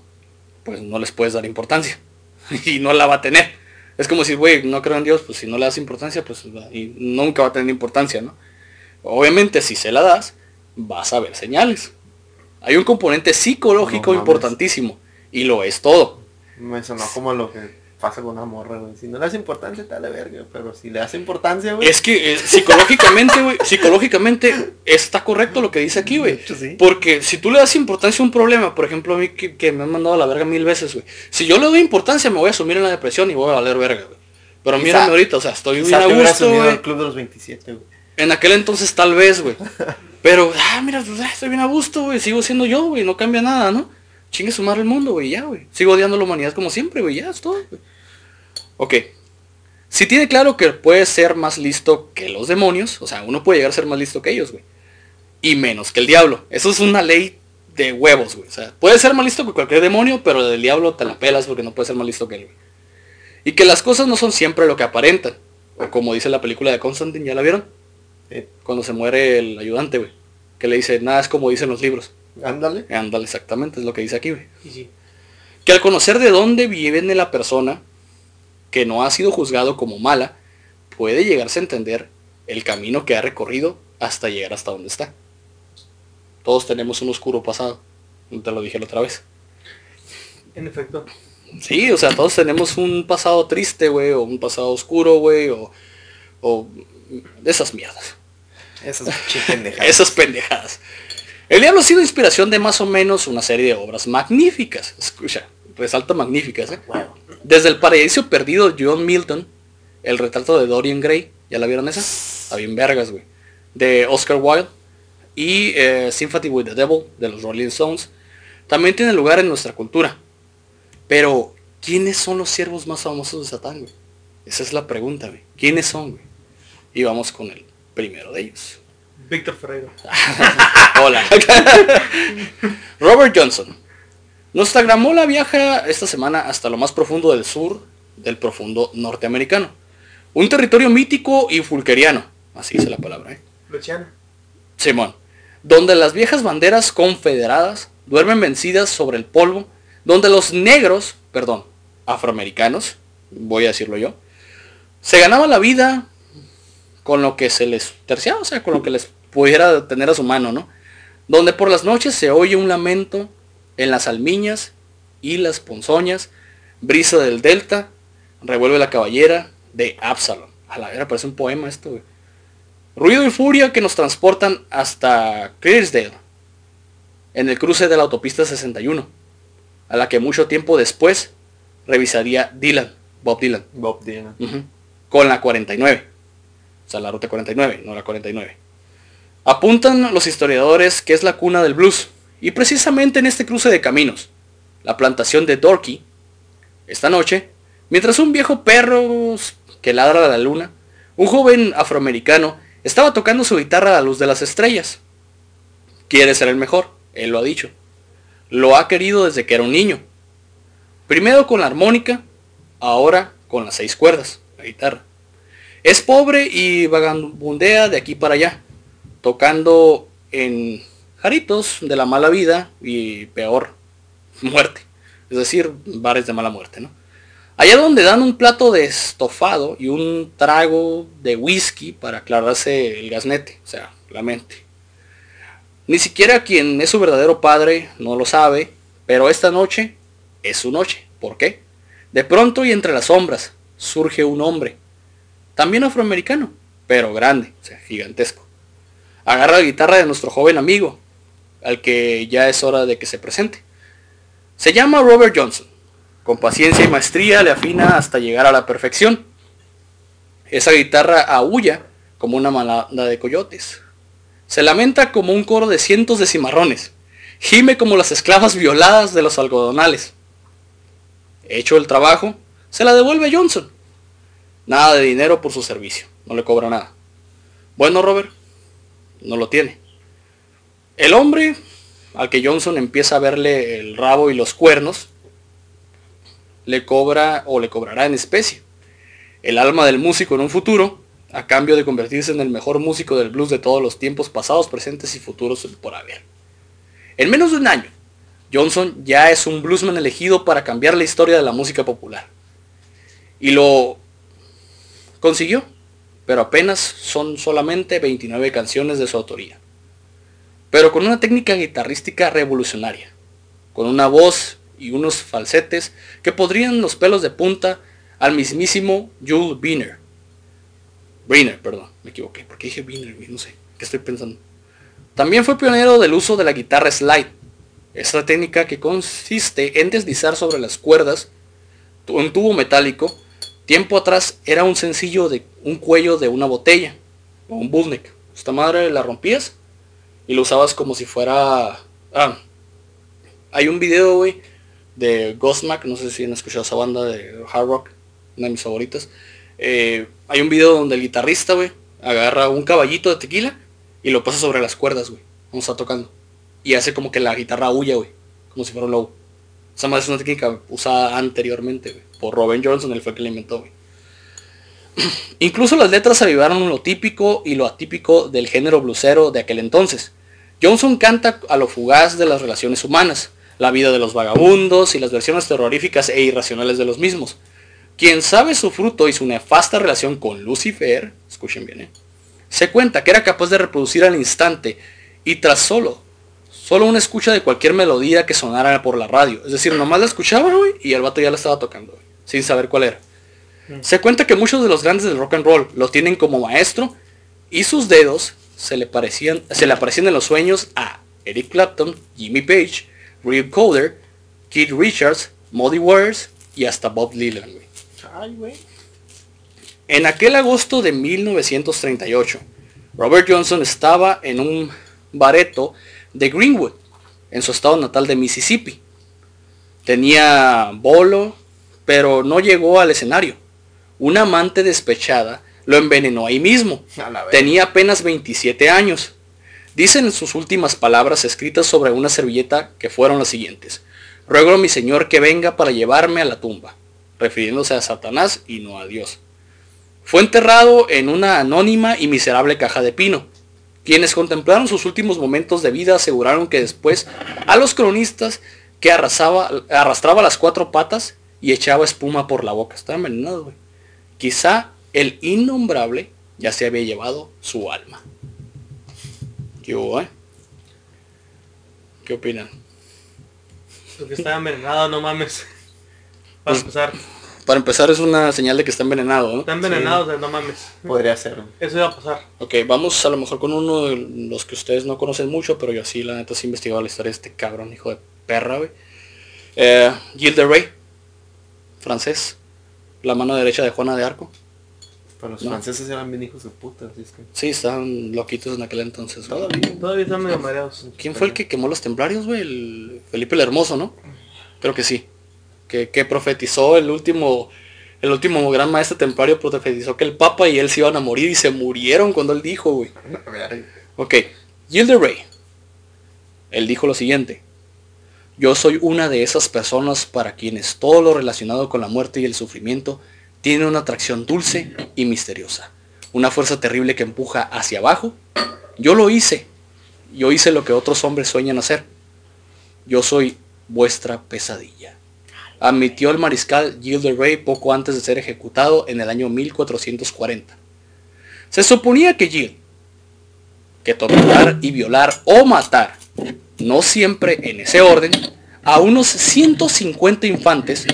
pues no les puedes dar importancia. y no la va a tener. Es como si, güey, no creo en Dios, pues si no le das importancia, pues y nunca va a tener importancia, ¿no? Obviamente si se la das, vas a ver señales. Hay un componente psicológico No importantísimo. Y lo es todo. Me sonó como lo que pasa con una morra, güey. Si no le das importancia, te da verga. Pero si le das importancia, güey. Es que eh, psicológicamente, güey, psicológicamente está correcto lo que dice aquí, güey. Sí. Porque si tú le das importancia a un problema, por ejemplo, a mí que, que me han mandado a la verga mil veces, güey. Si yo le doy importancia, me voy a sumir en la depresión y voy a valer verga, güey. Pero Quizá- mírame ahorita, o sea, estoy bien a gusto, unido güey. al club de los 27, güey. En aquel entonces tal vez, güey. Pero, ah, mira, pues, ah, estoy bien a gusto, güey. Sigo siendo yo, güey. No cambia nada, ¿no? Chingue sumar el mundo, güey, ya, güey. Sigo odiando a la humanidad como siempre, güey. Ya, es todo, güey. Ok. Si tiene claro que puede ser más listo que los demonios, o sea, uno puede llegar a ser más listo que ellos, güey. Y menos que el diablo. Eso es una ley de huevos, güey. O sea, puede ser más listo que cualquier demonio, pero del diablo te la pelas porque no puede ser más listo que él, güey. Y que las cosas no son siempre lo que aparentan. O como dice la película de Constantine, ¿ya la vieron? Sí. Cuando se muere el ayudante, güey. Que le dice, nada es como dicen los libros. Ándale. Ándale, exactamente, es lo que dice aquí, güey. Sí. Que al conocer de dónde viene la persona que no ha sido juzgado como mala, puede llegarse a entender el camino que ha recorrido hasta llegar hasta donde está. Todos tenemos un oscuro pasado. Te lo dije la otra vez. En efecto. Sí, o sea, todos tenemos un pasado triste, güey, o un pasado oscuro, güey, o, o de esas mierdas. Esas pendejadas. Esas pendejadas. El diablo ha sido inspiración de más o menos una serie de obras magníficas. Escucha, resalta magníficas, ¿eh? Huevo. Desde el paraíso perdido de John Milton, el retrato de Dorian Gray, ¿ya la vieron esa? Está bien vergas, güey. De Oscar Wilde y eh, Sympathy with the Devil de los Rolling Stones. También tiene lugar en nuestra cultura. Pero, ¿quiénes son los siervos más famosos de Satán, güey? Esa es la pregunta, güey. ¿Quiénes son, güey? Y vamos con el primero de ellos. Víctor Ferreira. Hola. Robert Johnson. Nuestra gramola viaja esta semana hasta lo más profundo del sur del profundo norteamericano. Un territorio mítico y fulqueriano. Así dice la palabra, ¿eh? Luciana. Simón. Donde las viejas banderas confederadas duermen vencidas sobre el polvo. Donde los negros, perdón, afroamericanos, voy a decirlo yo, se ganaban la vida con lo que se les terciaba, o sea, con lo que les pudiera tener a su mano, ¿no? Donde por las noches se oye un lamento en las almiñas y las ponzoñas, brisa del delta, revuelve la caballera de Absalom. A la vera parece un poema esto, güey. Ruido y furia que nos transportan hasta Clearsdale, en el cruce de la autopista 61, a la que mucho tiempo después revisaría Dylan, Bob Dylan. Bob Dylan. Con la 49. O sea, la ruta 49, no la 49. Apuntan los historiadores que es la cuna del blues. Y precisamente en este cruce de caminos, la plantación de Dorky, esta noche, mientras un viejo perro que ladra a la luna, un joven afroamericano estaba tocando su guitarra a la luz de las estrellas. Quiere ser el mejor, él lo ha dicho. Lo ha querido desde que era un niño. Primero con la armónica, ahora con las seis cuerdas, la guitarra. Es pobre y vagabundea de aquí para allá, tocando en jaritos de la mala vida y peor, muerte. Es decir, bares de mala muerte, ¿no? Allá donde dan un plato de estofado y un trago de whisky para aclararse el gasnete, o sea, la mente. Ni siquiera quien es su verdadero padre no lo sabe, pero esta noche es su noche. ¿Por qué? De pronto y entre las sombras surge un hombre, también afroamericano, pero grande, o sea, gigantesco. Agarra la guitarra de nuestro joven amigo, al que ya es hora de que se presente. Se llama Robert Johnson. Con paciencia y maestría le afina hasta llegar a la perfección. Esa guitarra aúlla como una malada de coyotes. Se lamenta como un coro de cientos de cimarrones. Gime como las esclavas violadas de los algodonales. Hecho el trabajo, se la devuelve Johnson. Nada de dinero por su servicio. No le cobra nada. Bueno, Robert, no lo tiene. El hombre al que Johnson empieza a verle el rabo y los cuernos, le cobra o le cobrará en especie. El alma del músico en un futuro, a cambio de convertirse en el mejor músico del blues de todos los tiempos pasados, presentes y futuros por haber. En menos de un año, Johnson ya es un bluesman elegido para cambiar la historia de la música popular. Y lo consiguió, pero apenas son solamente 29 canciones de su autoría. Pero con una técnica guitarrística revolucionaria, con una voz y unos falsetes que podrían los pelos de punta al mismísimo Jules Biner. Briner, perdón, me equivoqué, porque dije Biner, no sé, ¿qué estoy pensando? También fue pionero del uso de la guitarra slide, esta técnica que consiste en deslizar sobre las cuerdas un tubo metálico. Tiempo atrás era un sencillo de un cuello de una botella o un bullneck. Esta madre la rompías y lo usabas como si fuera... Ah, hay un video, güey, de Ghostmac, no sé si han escuchado esa banda de hard rock, una de mis favoritas. Eh, hay un video donde el guitarrista, güey, agarra un caballito de tequila y lo pasa sobre las cuerdas, güey. Vamos a tocando. Y hace como que la guitarra huya, güey. Como si fuera un lobo. Esa más es una técnica usada anteriormente. Por Robin Johnson, él fue que la inventó. Incluso las letras avivaron lo típico y lo atípico del género blusero de aquel entonces. Johnson canta a lo fugaz de las relaciones humanas, la vida de los vagabundos y las versiones terroríficas e irracionales de los mismos. Quien sabe su fruto y su nefasta relación con Lucifer, escuchen bien, ¿eh? se cuenta que era capaz de reproducir al instante y tras solo, solo una escucha de cualquier melodía que sonara por la radio. Es decir, nomás la escuchaba, y el vato ya la estaba tocando, sin saber cuál era. Mm. Se cuenta que muchos de los grandes del rock and roll lo tienen como maestro y sus dedos se le, parecían, se le aparecían en los sueños a Eric Clapton, Jimmy Page, Real Coder, Keith Richards, Muddy Waters y hasta Bob Dylan, En aquel agosto de 1938, Robert Johnson estaba en un bareto de Greenwood, en su estado natal de Mississippi. Tenía bolo, pero no llegó al escenario. Una amante despechada lo envenenó ahí mismo. Tenía apenas 27 años. Dicen en sus últimas palabras escritas sobre una servilleta que fueron las siguientes. Ruego a mi Señor que venga para llevarme a la tumba, refiriéndose a Satanás y no a Dios. Fue enterrado en una anónima y miserable caja de pino. Quienes contemplaron sus últimos momentos de vida aseguraron que después a los cronistas que arrastraba las cuatro patas y echaba espuma por la boca. Estaba envenenado, güey. Quizá el innombrable ya se había llevado su alma. ¿Qué ¿Qué opinan? Porque está envenenado, no mames. Para pues, empezar. Para empezar es una señal de que está envenenado, ¿no? Está envenenado, no mames. Podría ser. Eso iba a pasar. Ok, vamos a lo mejor con uno de los que ustedes no conocen mucho, pero yo sí, la neta, sí he investigado la historia de este cabrón, hijo de perra, güey. Eh, Gilles de Rey, francés. La mano derecha de Juana de Arco. Pero los franceses eran bien hijos de puta, así es que... Sí, estaban loquitos en aquel entonces. Todavía, todavía están medio mareados. ¿Quién fue el que quemó los templarios, güey? El Felipe el Hermoso, ¿no? Creo que sí. Que, que profetizó el último... El último gran maestro templario profetizó que el Papa y él se iban a morir y se murieron cuando él dijo, güey. Ok. Gilles de Rey. Él dijo lo siguiente. Yo soy una de esas personas para quienes todo lo relacionado con la muerte y el sufrimiento tiene una atracción dulce y misteriosa. Una fuerza terrible que empuja hacia abajo. Yo lo hice. Yo hice lo que otros hombres sueñan hacer. Yo soy vuestra pesadilla. Admitió el mariscal Gilles de Rey poco antes de ser ejecutado en el año 1440. Se suponía que Gilles, que torturar y violar o matar, no siempre en ese orden, a unos 150 infantes,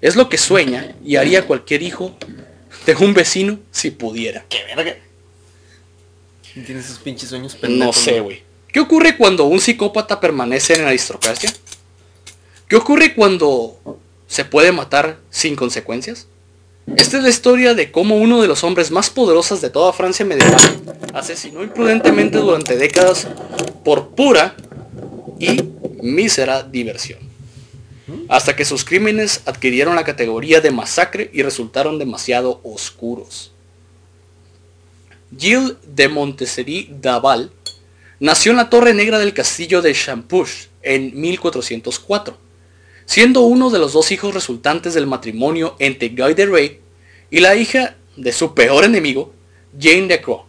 es lo que sueña y haría cualquier hijo de un vecino si pudiera. ¿Qué verga? Tienes esos pinches sueños No pendejos, sé, güey. ¿Qué ocurre cuando un psicópata permanece en la aristocracia? ¿Qué ocurre cuando se puede matar sin consecuencias? Esta es la historia de cómo uno de los hombres más poderosos de toda Francia medieval asesinó imprudentemente durante décadas por pura y mísera diversión. Hasta que sus crímenes adquirieron la categoría de masacre y resultaron demasiado oscuros. Gilles de Montessery d'Aval nació en la Torre Negra del castillo de Champouche en 1404, siendo uno de los dos hijos resultantes del matrimonio entre Guy de Rey y la hija de su peor enemigo, Jane de Croix.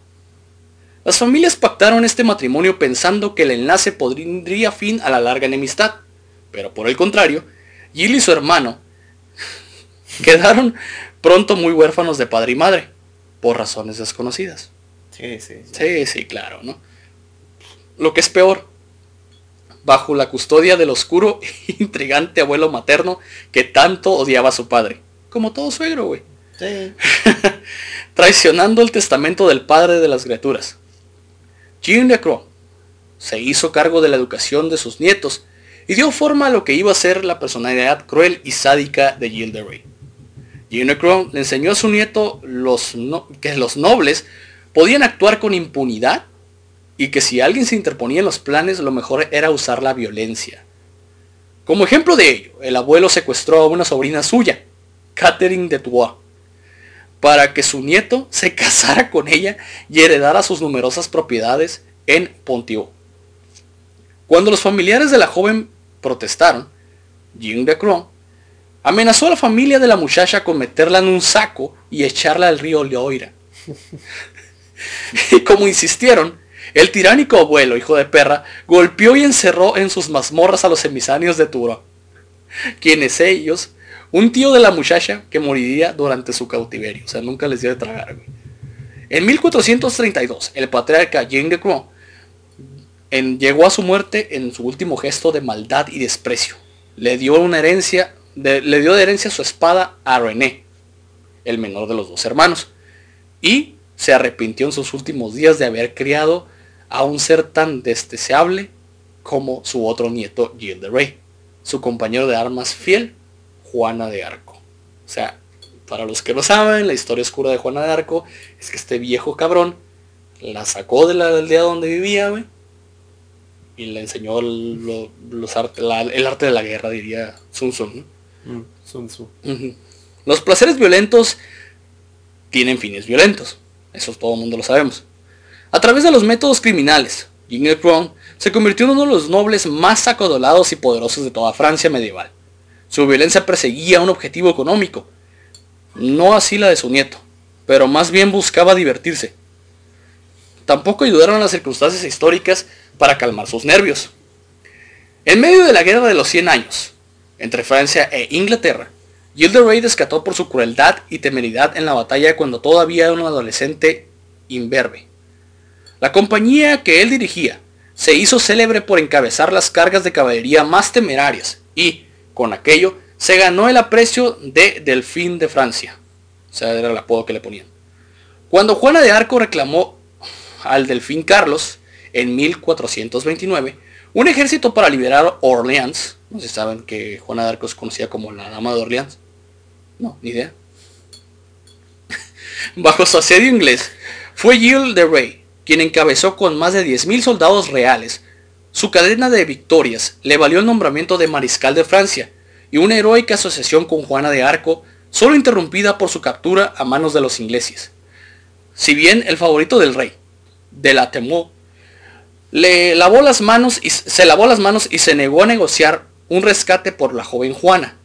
Las familias pactaron este matrimonio pensando que el enlace pondría fin a la larga enemistad, pero por el contrario, Gilles y su hermano quedaron pronto muy huérfanos de padre y madre, por razones desconocidas. Sí, sí. sí. Sí, sí, claro, ¿no? Lo que es peor, bajo la custodia del oscuro e intrigante abuelo materno que tanto odiaba a su padre, como todo suegro, güey. Sí. Traicionando el testamento del padre de las criaturas. Jean de Croix se hizo cargo de la educación de sus nietos y dio forma a lo que iba a ser la personalidad cruel y sádica de Gilles de Rey. Le enseñó a su nieto los no- que los nobles podían actuar con impunidad y que si alguien se interponía en los planes lo mejor era usar la violencia. Como ejemplo de ello, el abuelo secuestró a una sobrina suya, Catherine de Troyes, para que su nieto se casara con ella y heredara sus numerosas propiedades en Ponthieu. Cuando los familiares de la joven protestaron, Jean de Croix amenazó a la familia de la muchacha con meterla en un saco y echarla al río Loira. y como insistieron, el tiránico abuelo, hijo de perra, golpeó y encerró en sus mazmorras a los emisarios de Turo, quienes ellos, un tío de la muchacha que moriría durante su cautiverio, o sea, nunca les dio de tragar. güey. En 1432, el patriarca en- llegó a su muerte en su último gesto de maldad y desprecio. Le dio una herencia, le dio de herencia su espada a René, el menor de los dos hermanos, y se arrepintió en sus últimos días de haber criado a un ser tan despreciable como su otro nieto Gilles de Rey, su compañero de armas fiel, Juana de Arco. O sea, para los que no saben, la historia oscura de Juana de Arco es que este viejo cabrón la sacó de la aldea donde vivía, güey, y le enseñó lo- los arte- la- el arte de la guerra, diría Sun Tzu. ¿no? Mm, Sun Tzu. Los placeres violentos tienen fines violentos. Eso todo el mundo lo sabemos. A través de los métodos criminales, de Croix se convirtió en uno de los nobles más acodolados y poderosos de toda Francia medieval. Su violencia perseguía un objetivo económico, no así la de su nieto, pero más bien buscaba divertirse. Tampoco ayudaron las circunstancias históricas para calmar sus nervios. En medio de la guerra de los 100 años, entre Francia e Inglaterra, Gilles descató por su crueldad y temeridad en la batalla cuando todavía era un adolescente imberbe. La compañía que él dirigía se hizo célebre por encabezar las cargas de caballería más temerarias y, con aquello, se ganó el aprecio de Delfín de Francia. O sea, era el apodo que le ponían. Cuando Juana de Arco reclamó al Delfín Carlos en 1429 un ejército para liberar Orleans. No sé si saben que Juana de Arco es conocida como la Dama de Orleans. No, ni idea. Bajo su asedio inglés, fue Gilles de Rey quien encabezó con más de 10.000 soldados reales. Su cadena de victorias le valió el nombramiento de mariscal de Francia y una heroica asociación con Juana de Arco, solo interrumpida por su captura a manos de los ingleses. Si bien el favorito del rey, de la Temó, le lavó las manos y se lavó las manos y se negó a negociar un rescate por la joven Juana.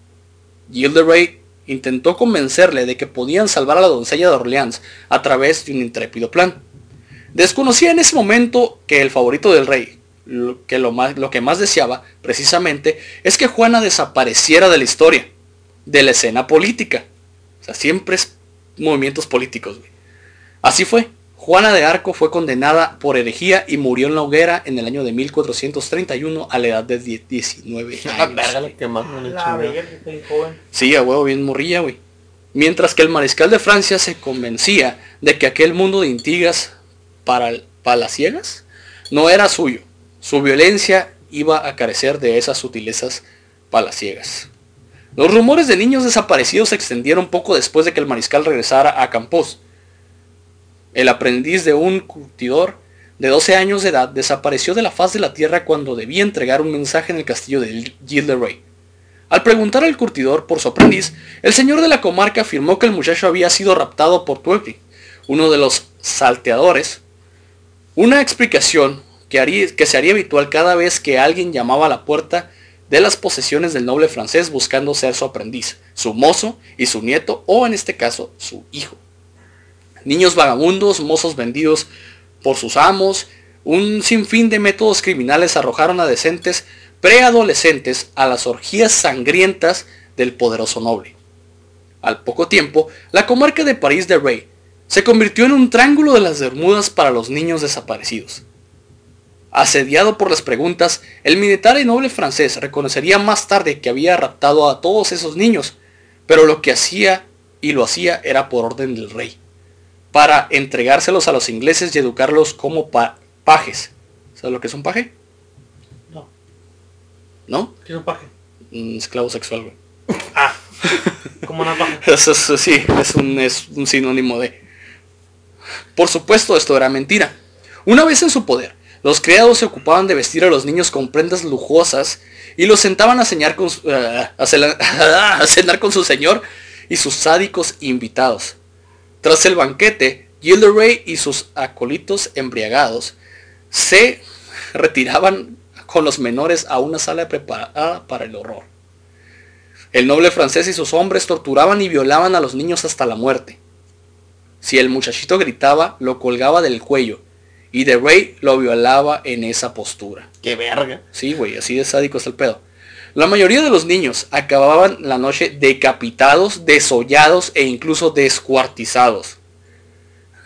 Gilles de Rey intentó convencerle de que podían salvar a la doncella de Orleans a través de un intrépido plan. Desconocía en ese momento que el favorito del rey, lo que, lo, más, lo que más deseaba, precisamente, es que Juana desapareciera de la historia, de la escena política. O sea, siempre es movimientos políticos. güey. Así fue. Juana de Arco fue condenada por herejía y murió en la hoguera en el año de 1431 a la edad de 10 19 La años. La que joven. Sí, a huevo, bien morrilla, güey. Mientras que el mariscal de Francia se convencía de que aquel mundo de intrigas para, palaciegas no era suyo. Su violencia iba a carecer de esas sutilezas palaciegas. Los rumores de niños desaparecidos se extendieron poco después de que el mariscal regresara a Campos. El aprendiz de un curtidor de 12 años de edad desapareció de la faz de la tierra cuando debía entregar un mensaje en el castillo de Gilles de Rey. Al preguntar al curtidor por su aprendiz, el señor de la comarca afirmó que el muchacho había sido raptado por Tuepli, uno de los salteadores. Una explicación que, haría- que se haría habitual cada vez que alguien llamaba a la puerta de las posesiones del noble francés buscando ser su aprendiz, su mozo y su nieto, o en este caso, su hijo. Niños vagabundos, mozos vendidos por sus amos, un sinfín de métodos criminales arrojaron a decentes preadolescentes a las orgías sangrientas del poderoso noble. Al poco tiempo, la comarca de París de Rey se convirtió en un triángulo de las Bermudas para los niños desaparecidos. Asediado por las preguntas, el militar y noble francés reconocería más tarde que había raptado a todos esos niños, pero lo que hacía y lo hacía era por orden del rey, para entregárselos a los ingleses y educarlos como pa- pajes. ¿Sabes lo que es un paje? No, ¿No? ¿qué es un paje? Un esclavo sexual, güey. Ah, como una paja. Eso es- sí, es un, es un sinónimo de... Por supuesto, esto era mentira. Una vez en su poder, los criados se ocupaban de vestir a los niños con prendas lujosas y los sentaban a, cenar con, su- ah, a con su señor y sus sádicos invitados. Tras el banquete, Gilderoy y sus acólitos embriagados se retiraban con los menores a una sala preparada para el horror. El noble francés y sus hombres torturaban y violaban a los niños hasta la muerte. Si el muchachito gritaba, lo colgaba del cuello, y de Rey lo violaba en esa postura. Qué verga. Sí, güey, así de sádico es el pedo. La mayoría de los niños acababan la noche decapitados, desollados e incluso descuartizados.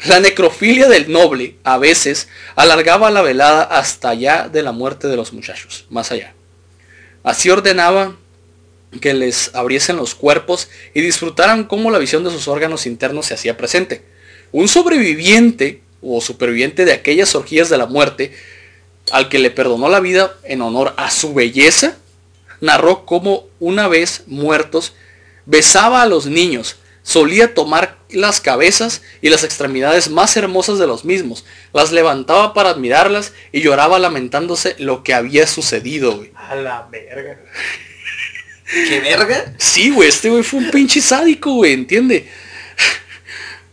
La necrofilia del noble a veces alargaba la velada hasta allá de la muerte de los muchachos, más allá. Así ordenaba que les abriesen los cuerpos y disfrutaran cómo la visión de sus órganos internos se hacía presente. Un sobreviviente o superviviente de aquellas orgías de la muerte, al que le perdonó la vida en honor a su belleza, narró cómo una vez muertos besaba a los niños, solía tomar las cabezas y las extremidades más hermosas de los mismos, las levantaba para admirarlas y lloraba lamentándose lo que había sucedido. A la verga. ¿Qué verga? Sí, güey, este güey fue un pinche sádico, güey, ¿entiende?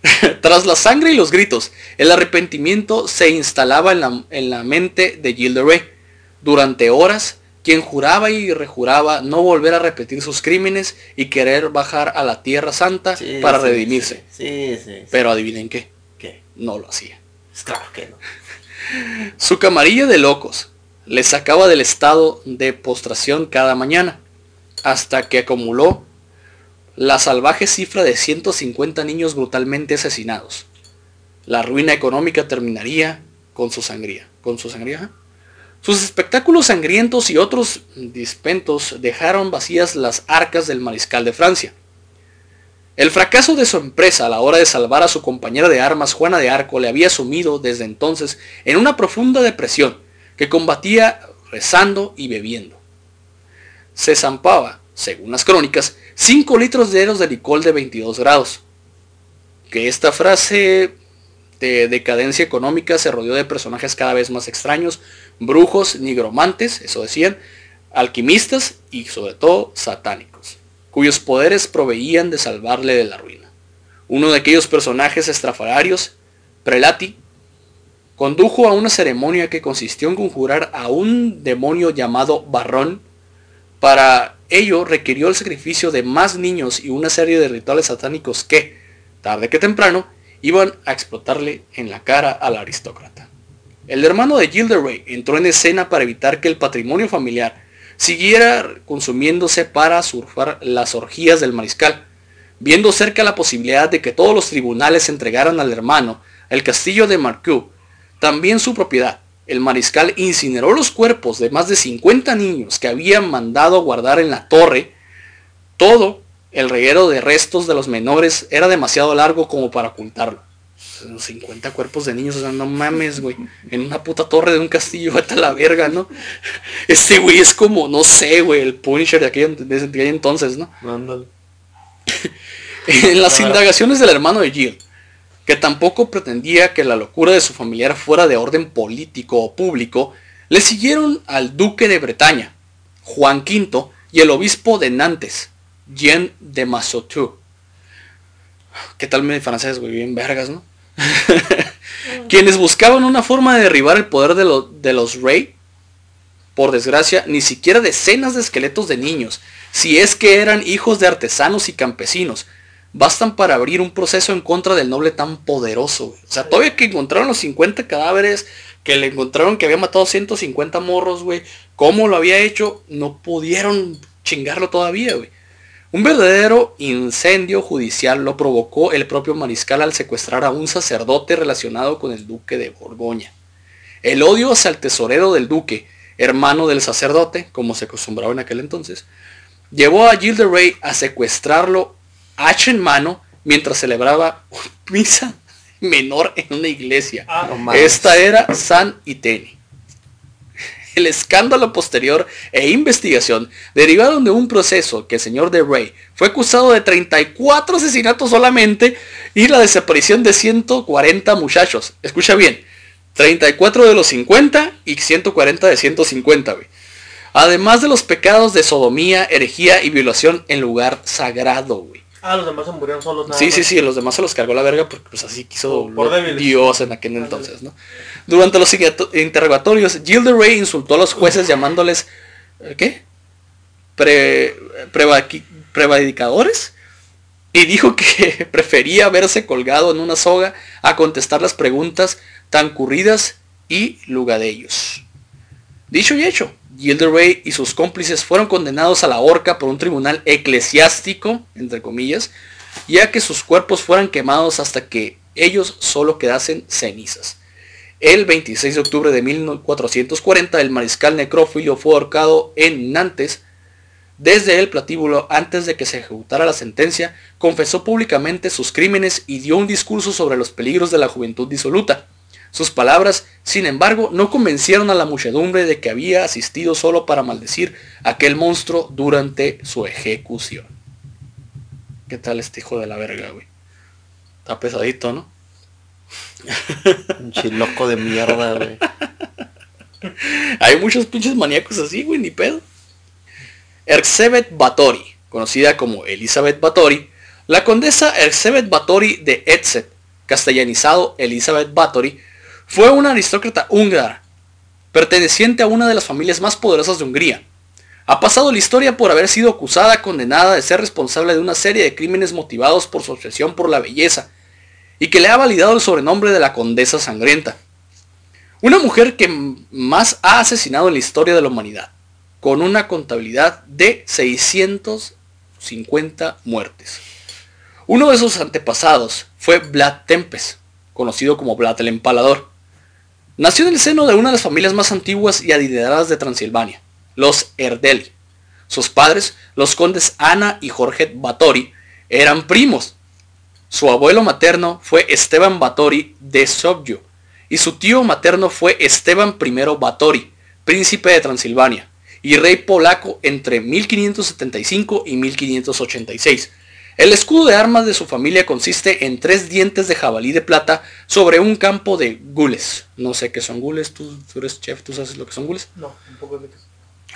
Tras la sangre y los gritos, el arrepentimiento se instalaba en la, en la mente de Gilles de Rey. Durante horas, quien juraba y rejuraba no volver a repetir sus crímenes y querer bajar a la tierra santa Sí, para sí, redimirse. Sí, sí. sí. Pero adivinen qué, ¿Qué? no lo hacía. Pues Claro que no. Su camarilla de locos le sacaba del estado de postración cada mañana, hasta que acumuló la salvaje cifra de 150 niños brutalmente asesinados. La ruina económica terminaría con su sangría. ¿Con su sangría? Sus espectáculos sangrientos y otros dispentos dejaron vacías las arcas del mariscal de Francia. El fracaso de su empresa a la hora de salvar a su compañera de armas Juana de Arco le había sumido desde entonces en una profunda depresión que combatía rezando y bebiendo. Se zampaba, según las crónicas, 5 litros diarios de licor de 22 grados. Que esta frase de decadencia económica se rodeó de personajes cada vez más extraños, brujos, nigromantes, eso decían, alquimistas y sobre todo satánicos, cuyos poderes proveían de salvarle de la ruina. Uno de aquellos personajes estrafalarios, Prelati, condujo a una ceremonia que consistió en conjurar a un demonio llamado Barrón. Para ello requirió el sacrificio de más niños y una serie de rituales satánicos que, tarde que temprano, iban a explotarle en la cara al aristócrata. El hermano de Gilderoy entró en escena para evitar que el patrimonio familiar siguiera consumiéndose para surfar las orgías del mariscal. Viendo cerca la posibilidad de que todos los tribunales entregaran al hermano el castillo de Marcoux, también su propiedad, el mariscal incineró los cuerpos de más de 50 niños que habían mandado guardar en la torre. Todo el reguero de restos de los menores era demasiado largo como para ocultarlo. 50 cuerpos de niños, o sea, no mames, güey. En una puta torre de un castillo, vete a la verga, ¿no? Este güey es como, no sé, güey, el Punisher de aquel, de aquel entonces, ¿no? Ándale. en las indagaciones del hermano de Jill, que tampoco pretendía que la locura de su familiar fuera de orden político o público, le siguieron al duque de Bretaña, Juan V, y el obispo de Nantes, Jean de Massotou. ¿Qué tal mi francés, güey? Bien vergas, ¿no? Quienes buscaban una forma de derribar el poder de, lo- de los rey. Por desgracia, ni siquiera decenas de esqueletos de niños, si es que eran hijos de artesanos y campesinos, bastan para abrir un proceso en contra del noble tan poderoso. güey. O sea, todavía que encontraron los 50 cadáveres, que le encontraron que había matado 150 morros, güey. ¿Cómo lo había hecho? No pudieron chingarlo todavía, güey. Un verdadero incendio judicial lo provocó el propio mariscal al secuestrar a un sacerdote relacionado con el duque de Borgoña. El odio hacia el tesorero del duque, hermano del sacerdote, como se acostumbraba en aquel entonces, llevó a Gilles de Rey a secuestrarlo hacha en mano mientras celebraba misa menor en una iglesia. Ah, No. Esta era San Iteni. El escándalo posterior e investigación derivaron de un proceso que el señor de Rey fue acusado de 34 asesinatos solamente y la desaparición de 140 muchachos. Escucha bien, 34 de los 50 y 140 de 150, güey. Además de los pecados de sodomía, herejía y violación en lugar sagrado, güey. Ah, los demás se murieron solos. nada Sí, sí, más. sí, los demás se los cargó la verga porque pues así quiso Por- por. Dios en aquel entonces, ¿no? Durante los inter- interrogatorios, Jill de Rey insultó a los jueces llamándoles, ¿eh, ¿qué? Pre, prevaricadores y dijo que prefería verse colgado en una soga a contestar las preguntas tan curridas y lugadellos. Dicho y hecho, Gilderay y sus cómplices fueron condenados a la horca por un tribunal eclesiástico, entre comillas, ya que sus cuerpos fueran quemados hasta que ellos solo quedasen cenizas. El 26 de octubre de 1440 el mariscal necrófilo fue ahorcado en Nantes. Desde el platíbulo, antes de que se ejecutara la sentencia, confesó públicamente sus crímenes y dio un discurso sobre los peligros de la juventud disoluta. Sus palabras, sin embargo, no convencieron a la muchedumbre de que había asistido solo para maldecir a aquel monstruo durante su ejecución. ¿Qué tal este hijo de la verga, güey? Está pesadito, ¿no? Un chiloco de mierda, güey. Hay muchos pinches maníacos así, güey, ni pedo. Erzsébet Báthory, conocida como Elizabeth Báthory, la condesa Erzsébet Báthory de Etzet, castellanizado Elizabeth Báthory, fue una aristócrata húngara, perteneciente a una de las familias más poderosas de Hungría. Ha pasado la historia por haber sido acusada, condenada de ser responsable de una serie de crímenes motivados por su obsesión por la belleza, y que le ha validado el sobrenombre de la Condesa Sangrienta. Una mujer que más ha asesinado en la historia de la humanidad, con una contabilidad de 650 muertes. Uno de sus antepasados fue Vlad Tempes, conocido como Vlad el Empalador. Nació en el seno de una de las familias más antiguas y adineradas de Transilvania, los Erdeli. Sus padres, los condes Ana y Jorge Báthory, eran primos. Su abuelo materno fue Esteban Báthory de Sovio y su tío materno fue Esteban I Báthory, príncipe de Transilvania y rey polaco entre 1575 y 1586. El escudo de armas de su familia consiste en tres dientes de jabalí de plata sobre un campo de gules. No sé qué son gules, tú, tú eres chef, tú sabes lo que son gules. No, un poco de...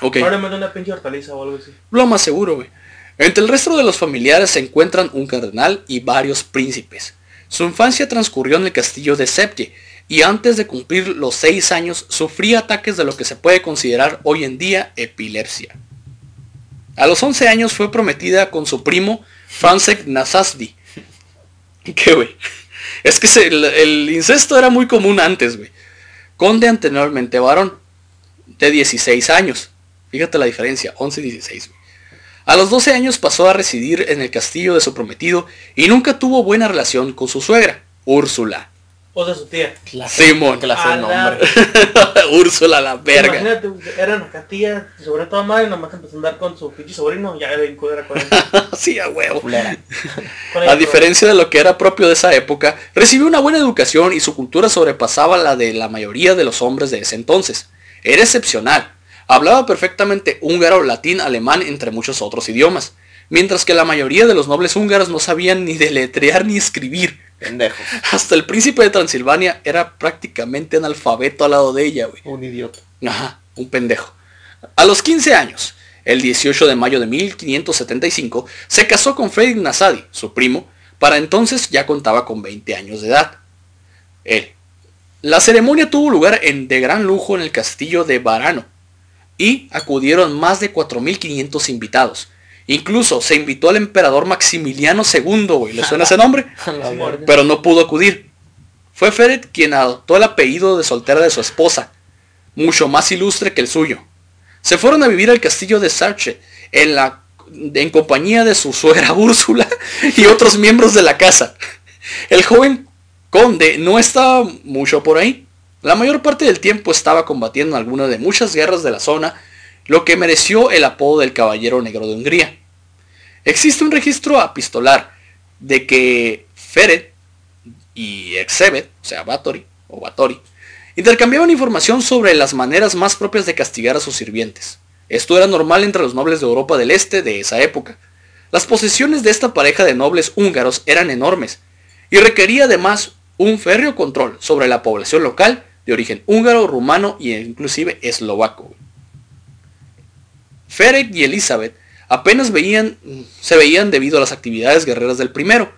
Ok. Probablemente una pinche hortaliza o algo así. Lo más seguro, güey. Entre el resto de los familiares se encuentran un cardenal y varios príncipes. Su infancia transcurrió en el castillo de Septie y antes de cumplir los seis años sufría ataques de lo que se puede considerar hoy en día epilepsia. A los 11 años fue prometida con su primo Francek Nasasdi. ¿Qué, güey? Es que el incesto era muy común antes, güey. Conde anteriormente varón, de 16 años. Fíjate la diferencia, 11 y 16. güey. A los 12 años pasó a residir en el castillo de su prometido y nunca tuvo buena relación con su suegra, Úrsula. O sea, su tía. Clase, Simón. la- nombre. Úrsula la verga. Imagínate, eran acá tía, sobre toda madre, nomás empezó a andar con su pinche sobrino, ya era incudera con él. sí, a huevo. A diferencia de lo que era propio de esa época, recibió una buena educación y su cultura sobrepasaba la de la mayoría de los hombres de ese entonces. Era excepcional. Hablaba perfectamente húngaro, latín, alemán, entre muchos otros idiomas. Mientras que la mayoría de los nobles húngaros no sabían ni deletrear ni escribir. Pendejo. Hasta el príncipe de Transilvania era prácticamente analfabeto al lado de ella, güey. Un idiota. Ajá, un pendejo. A los 15 años, el 18 de mayo de 1575, se casó con Fredrik Nasadi, su primo, para entonces ya contaba con 20 años de edad. Él. La ceremonia tuvo lugar en de gran lujo en el castillo de Varano y acudieron más de 4.500 invitados. Incluso se invitó al emperador Maximiliano II, güey, ¿le suena ese nombre? Pero no pudo acudir. Fue Feret quien adoptó el apellido de soltera de su esposa, mucho más ilustre que el suyo. Se fueron a vivir al castillo de Sarche en, la, en compañía de su suegra Úrsula y otros miembros de la casa. El joven conde no estaba mucho por ahí. La mayor parte del tiempo estaba combatiendo en alguna de muchas guerras de la zona, lo que mereció el apodo del Caballero Negro de Hungría. Existe un registro epistolar de que Feret y Exebet, o sea, Batory o Batori, intercambiaban información sobre las maneras más propias de castigar a sus sirvientes. Esto era normal entre los nobles de Europa del Este de esa época. Las posesiones de esta pareja de nobles húngaros eran enormes y requería además un férreo control sobre la población local de origen húngaro, rumano e inclusive eslovaco. Ferek y Elizabeth apenas veían, se veían debido a las actividades guerreras del primero,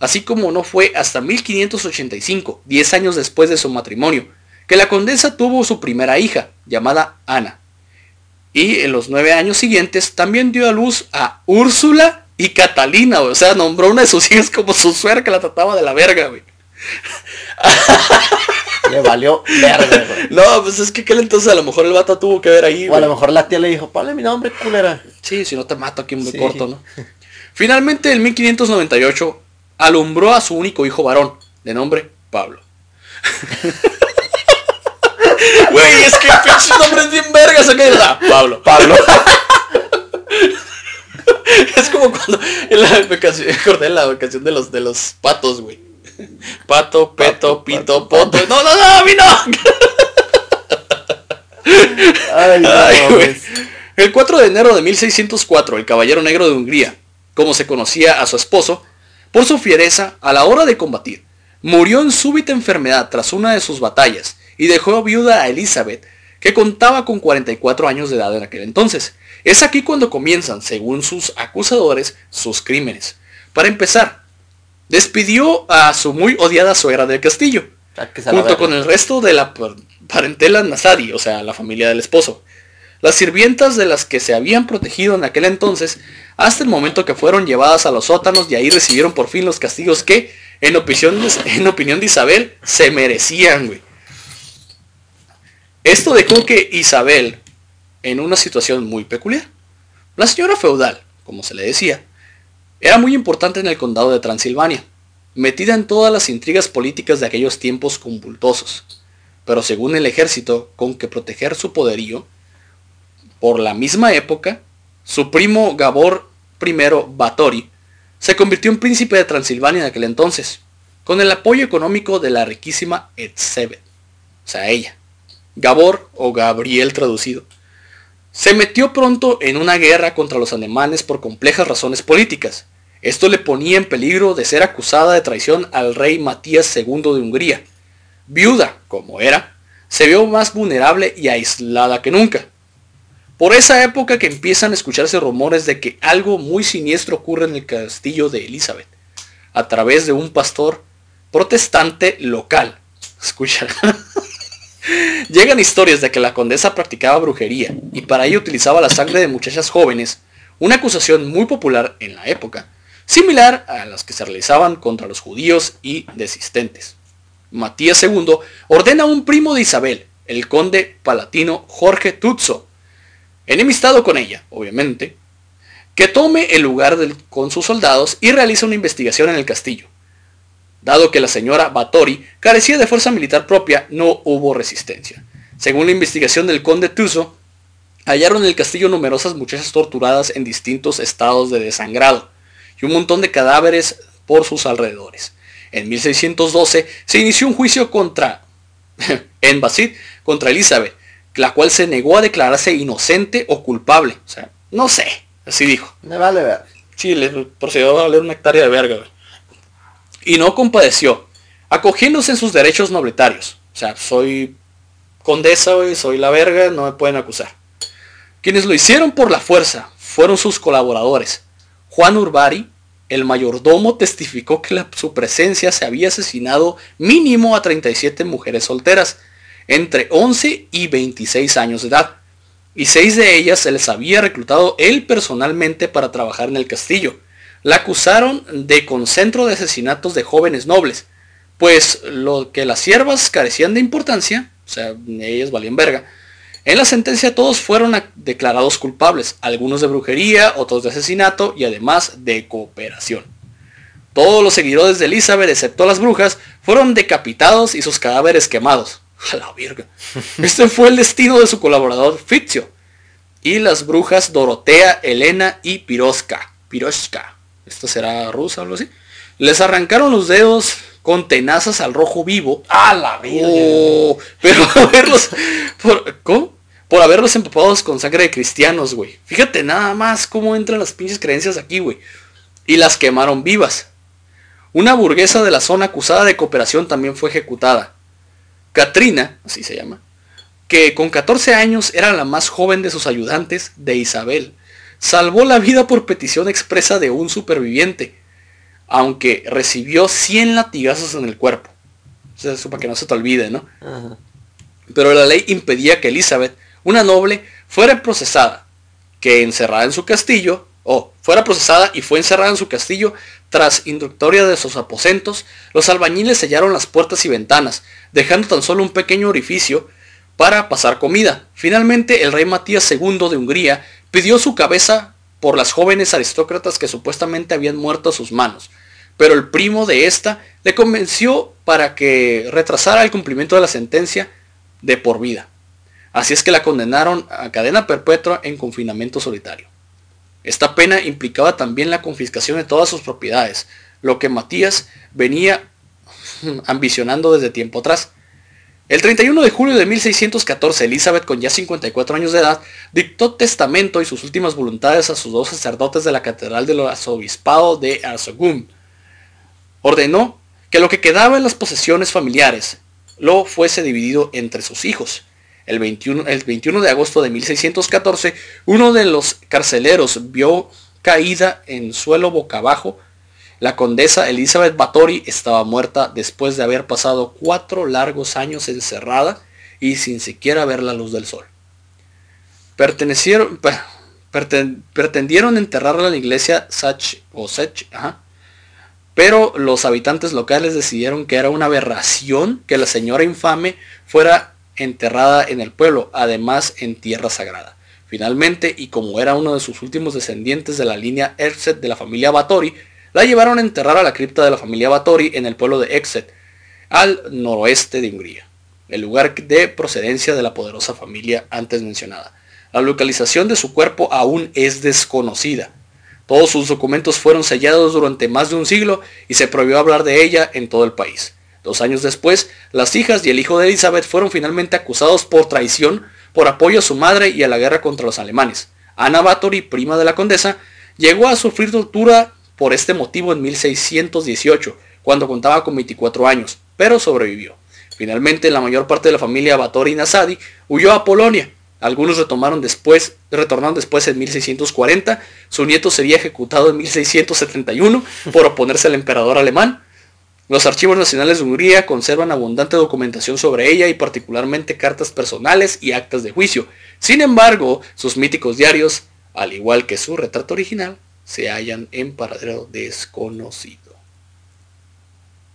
así como no fue hasta 1585, 10 años después de su matrimonio, que la condesa tuvo su primera hija, llamada Ana. Y en los nueve años siguientes también dio a luz a Úrsula y Catalina, o sea, nombró una de sus hijas como su suegra que la trataba de la verga, güey. Le valió verga, güey. No, pues es que aquel entonces a lo mejor el vato tuvo que ver ahí, O a lo mejor la tía le dijo, ponle mi nombre, culera. Sí, si no te mato aquí muy Sí. corto, ¿no? Finalmente, en 1598, alumbró a su único hijo varón, de nombre Pablo. Güey, es que pinches nombres bien vergas acá. Ah, Pablo. Pablo. Es como cuando en la vacación, acordé la vacación de los de los patos, güey. Pato, peto, Pato, pito, pato, poto. No, no, no, a mí no. Ay, no, Ay, güey. mames. El 4 de enero de 1604, el Caballero Negro de Hungría, como se conocía a su esposo, por su fiereza a la hora de combatir, murió en súbita enfermedad tras una de sus batallas y dejó viuda a Elizabeth, que contaba con 44 años de edad en aquel entonces. Es aquí cuando comienzan, según sus acusadores, sus crímenes. Para empezar, despidió a su muy odiada suegra del castillo, Ah, junto con el resto de la par- parentela Nasadi, o sea, la familia del esposo. Las sirvientas de las que se habían protegido en aquel entonces, hasta el momento que fueron llevadas a los sótanos y ahí recibieron por fin los castigos que, en opinión de, en opinión de Isabel, se merecían, güey. Esto dejó que Isabel, en una situación muy peculiar. La señora feudal, como se le decía, era muy importante en el condado de Transilvania, metida en todas las intrigas políticas de aquellos tiempos convultosos. Pero según el ejército, con que proteger su poderío, por la misma época, su primo Gabor I Batori se convirtió en príncipe de Transilvania en aquel entonces, con el apoyo económico de la riquísima Etzebet, o sea, ella. Gabor, o Gabriel traducido, se metió pronto en una guerra contra los alemanes por complejas razones políticas. Esto le ponía en peligro de ser acusada de traición al rey Matías II de Hungría. Viuda, como era, se vio más vulnerable y aislada que nunca. Por esa época que empiezan a escucharse rumores de que algo muy siniestro ocurre en el castillo de Elizabeth, a través de un pastor protestante local. Escucha. Llegan historias de que la condesa practicaba brujería y para ello utilizaba la sangre de muchachas jóvenes, una acusación muy popular en la época, similar a las que se realizaban contra los judíos y desistentes. Matías II ordena a un primo de Isabel, el conde palatino Jorge Tutso, enemistado con ella, obviamente, que tome el lugar con sus soldados y realiza una investigación en el castillo. Dado que la señora Batori carecía de fuerza militar propia, no hubo resistencia. Según la investigación del conde Tuso, hallaron en el castillo numerosas muchachas torturadas en distintos estados de desangrado y un montón de cadáveres por sus alrededores. En 1612 se inició un juicio contra en Basit contra Elizabeth, la cual se negó a declararse inocente o culpable. O sea, no sé, así dijo. Me vale ver. Sí, le procedió a valer una hectárea de verga, Y no compadeció, acogiéndose en sus derechos nobletarios. O sea, soy condesa, güey, soy la verga, no me pueden acusar. Quienes lo hicieron por la fuerza fueron sus colaboradores. Juan Urbari, el mayordomo, testificó que su presencia se había asesinado mínimo a 37 mujeres solteras, entre 11 y 26 años de edad, y seis de ellas se les había reclutado él personalmente para trabajar en el castillo. La acusaron de concentro de asesinatos de jóvenes nobles, pues lo que las siervas carecían de importancia, o sea, ellas valían verga, en la sentencia todos fueron declarados culpables, algunos de brujería, otros de asesinato y además de cooperación. Todos los seguidores de Elizabeth, excepto las brujas, fueron decapitados y sus cadáveres quemados. A la virga. Este fue el destino de su colaborador Fitzio. Y las brujas Dorotea, Elena y Piroska. Piroska. Esto será rusa o algo así. Les arrancaron los dedos con tenazas al rojo vivo. A la virga. Oh, pero verlos. ¿Cómo? Por haberlos empapados con sangre de cristianos, güey. Fíjate nada más cómo entran las pinches creencias aquí, güey. Y las quemaron vivas. Una burguesa de la zona acusada de cooperación también fue ejecutada. Katrina, así se llama, que con 14 años era la más joven de sus ayudantes de Isabel, salvó la vida por petición expresa de un superviviente, aunque recibió 100 latigazos en el cuerpo. O sea, eso para que no se te olvide, ¿no? Pero la ley impedía que Elizabeth una noble fuera procesada, que encerrada en su castillo, o fuera procesada y fue encerrada en su castillo, tras inductoria de sus aposentos, los albañiles sellaron las puertas y ventanas, dejando tan solo un pequeño orificio para pasar comida. Finalmente, el rey Matías II de Hungría pidió su cabeza por las jóvenes aristócratas que supuestamente habían muerto a sus manos, pero el primo de esta le convenció para que retrasara el cumplimiento de la sentencia de por vida. Así es que la condenaron a cadena perpetua en confinamiento solitario. Esta pena implicaba también la confiscación de todas sus propiedades, lo que Matías venía ambicionando desde tiempo atrás. El 31 de julio de 1614, Elizabeth, con ya 54 años de edad, dictó testamento y sus últimas voluntades a sus dos sacerdotes de la Catedral del Arzobispado de Arzogum. Ordenó que lo que quedaba en las posesiones familiares lo fuese dividido entre sus hijos, el 21, el 21 de agosto de 1614, uno de los carceleros vio caída en suelo boca abajo. La condesa Elizabeth Bathory estaba muerta después de haber pasado cuatro largos años encerrada y sin siquiera ver la luz del sol. Pretendieron enterrarla en la iglesia Sach o Sech, pero los habitantes locales decidieron que era una aberración que la señora infame fuera enterrada en el pueblo, además en tierra sagrada. Finalmente, y como era uno de sus últimos descendientes de la línea Erset de la familia Batori, la llevaron a enterrar a la cripta de la familia Batori en el pueblo de Exet, al noroeste de Hungría, el lugar de procedencia de la poderosa familia antes mencionada. La localización de su cuerpo aún es desconocida. Todos sus documentos fueron sellados durante más de un siglo y se prohibió hablar de ella en todo el país. Dos años después, las hijas y el hijo de Elizabeth fueron finalmente acusados por traición por apoyo a su madre y a la guerra contra los alemanes. Ana Báthory, prima de la condesa, llegó a sufrir tortura por este motivo en 1618, cuando contaba con 24 años, pero sobrevivió. Finalmente, la mayor parte de la familia Báthory Nasadi huyó a Polonia. Algunos retomaron después, retornaron después en 1640. Su nieto sería ejecutado en 1671 por oponerse al emperador alemán. Los archivos nacionales de Hungría conservan abundante documentación sobre ella y particularmente cartas personales y actas de juicio. Sin embargo, sus míticos diarios, al igual que su retrato original, se hallan en paradero desconocido.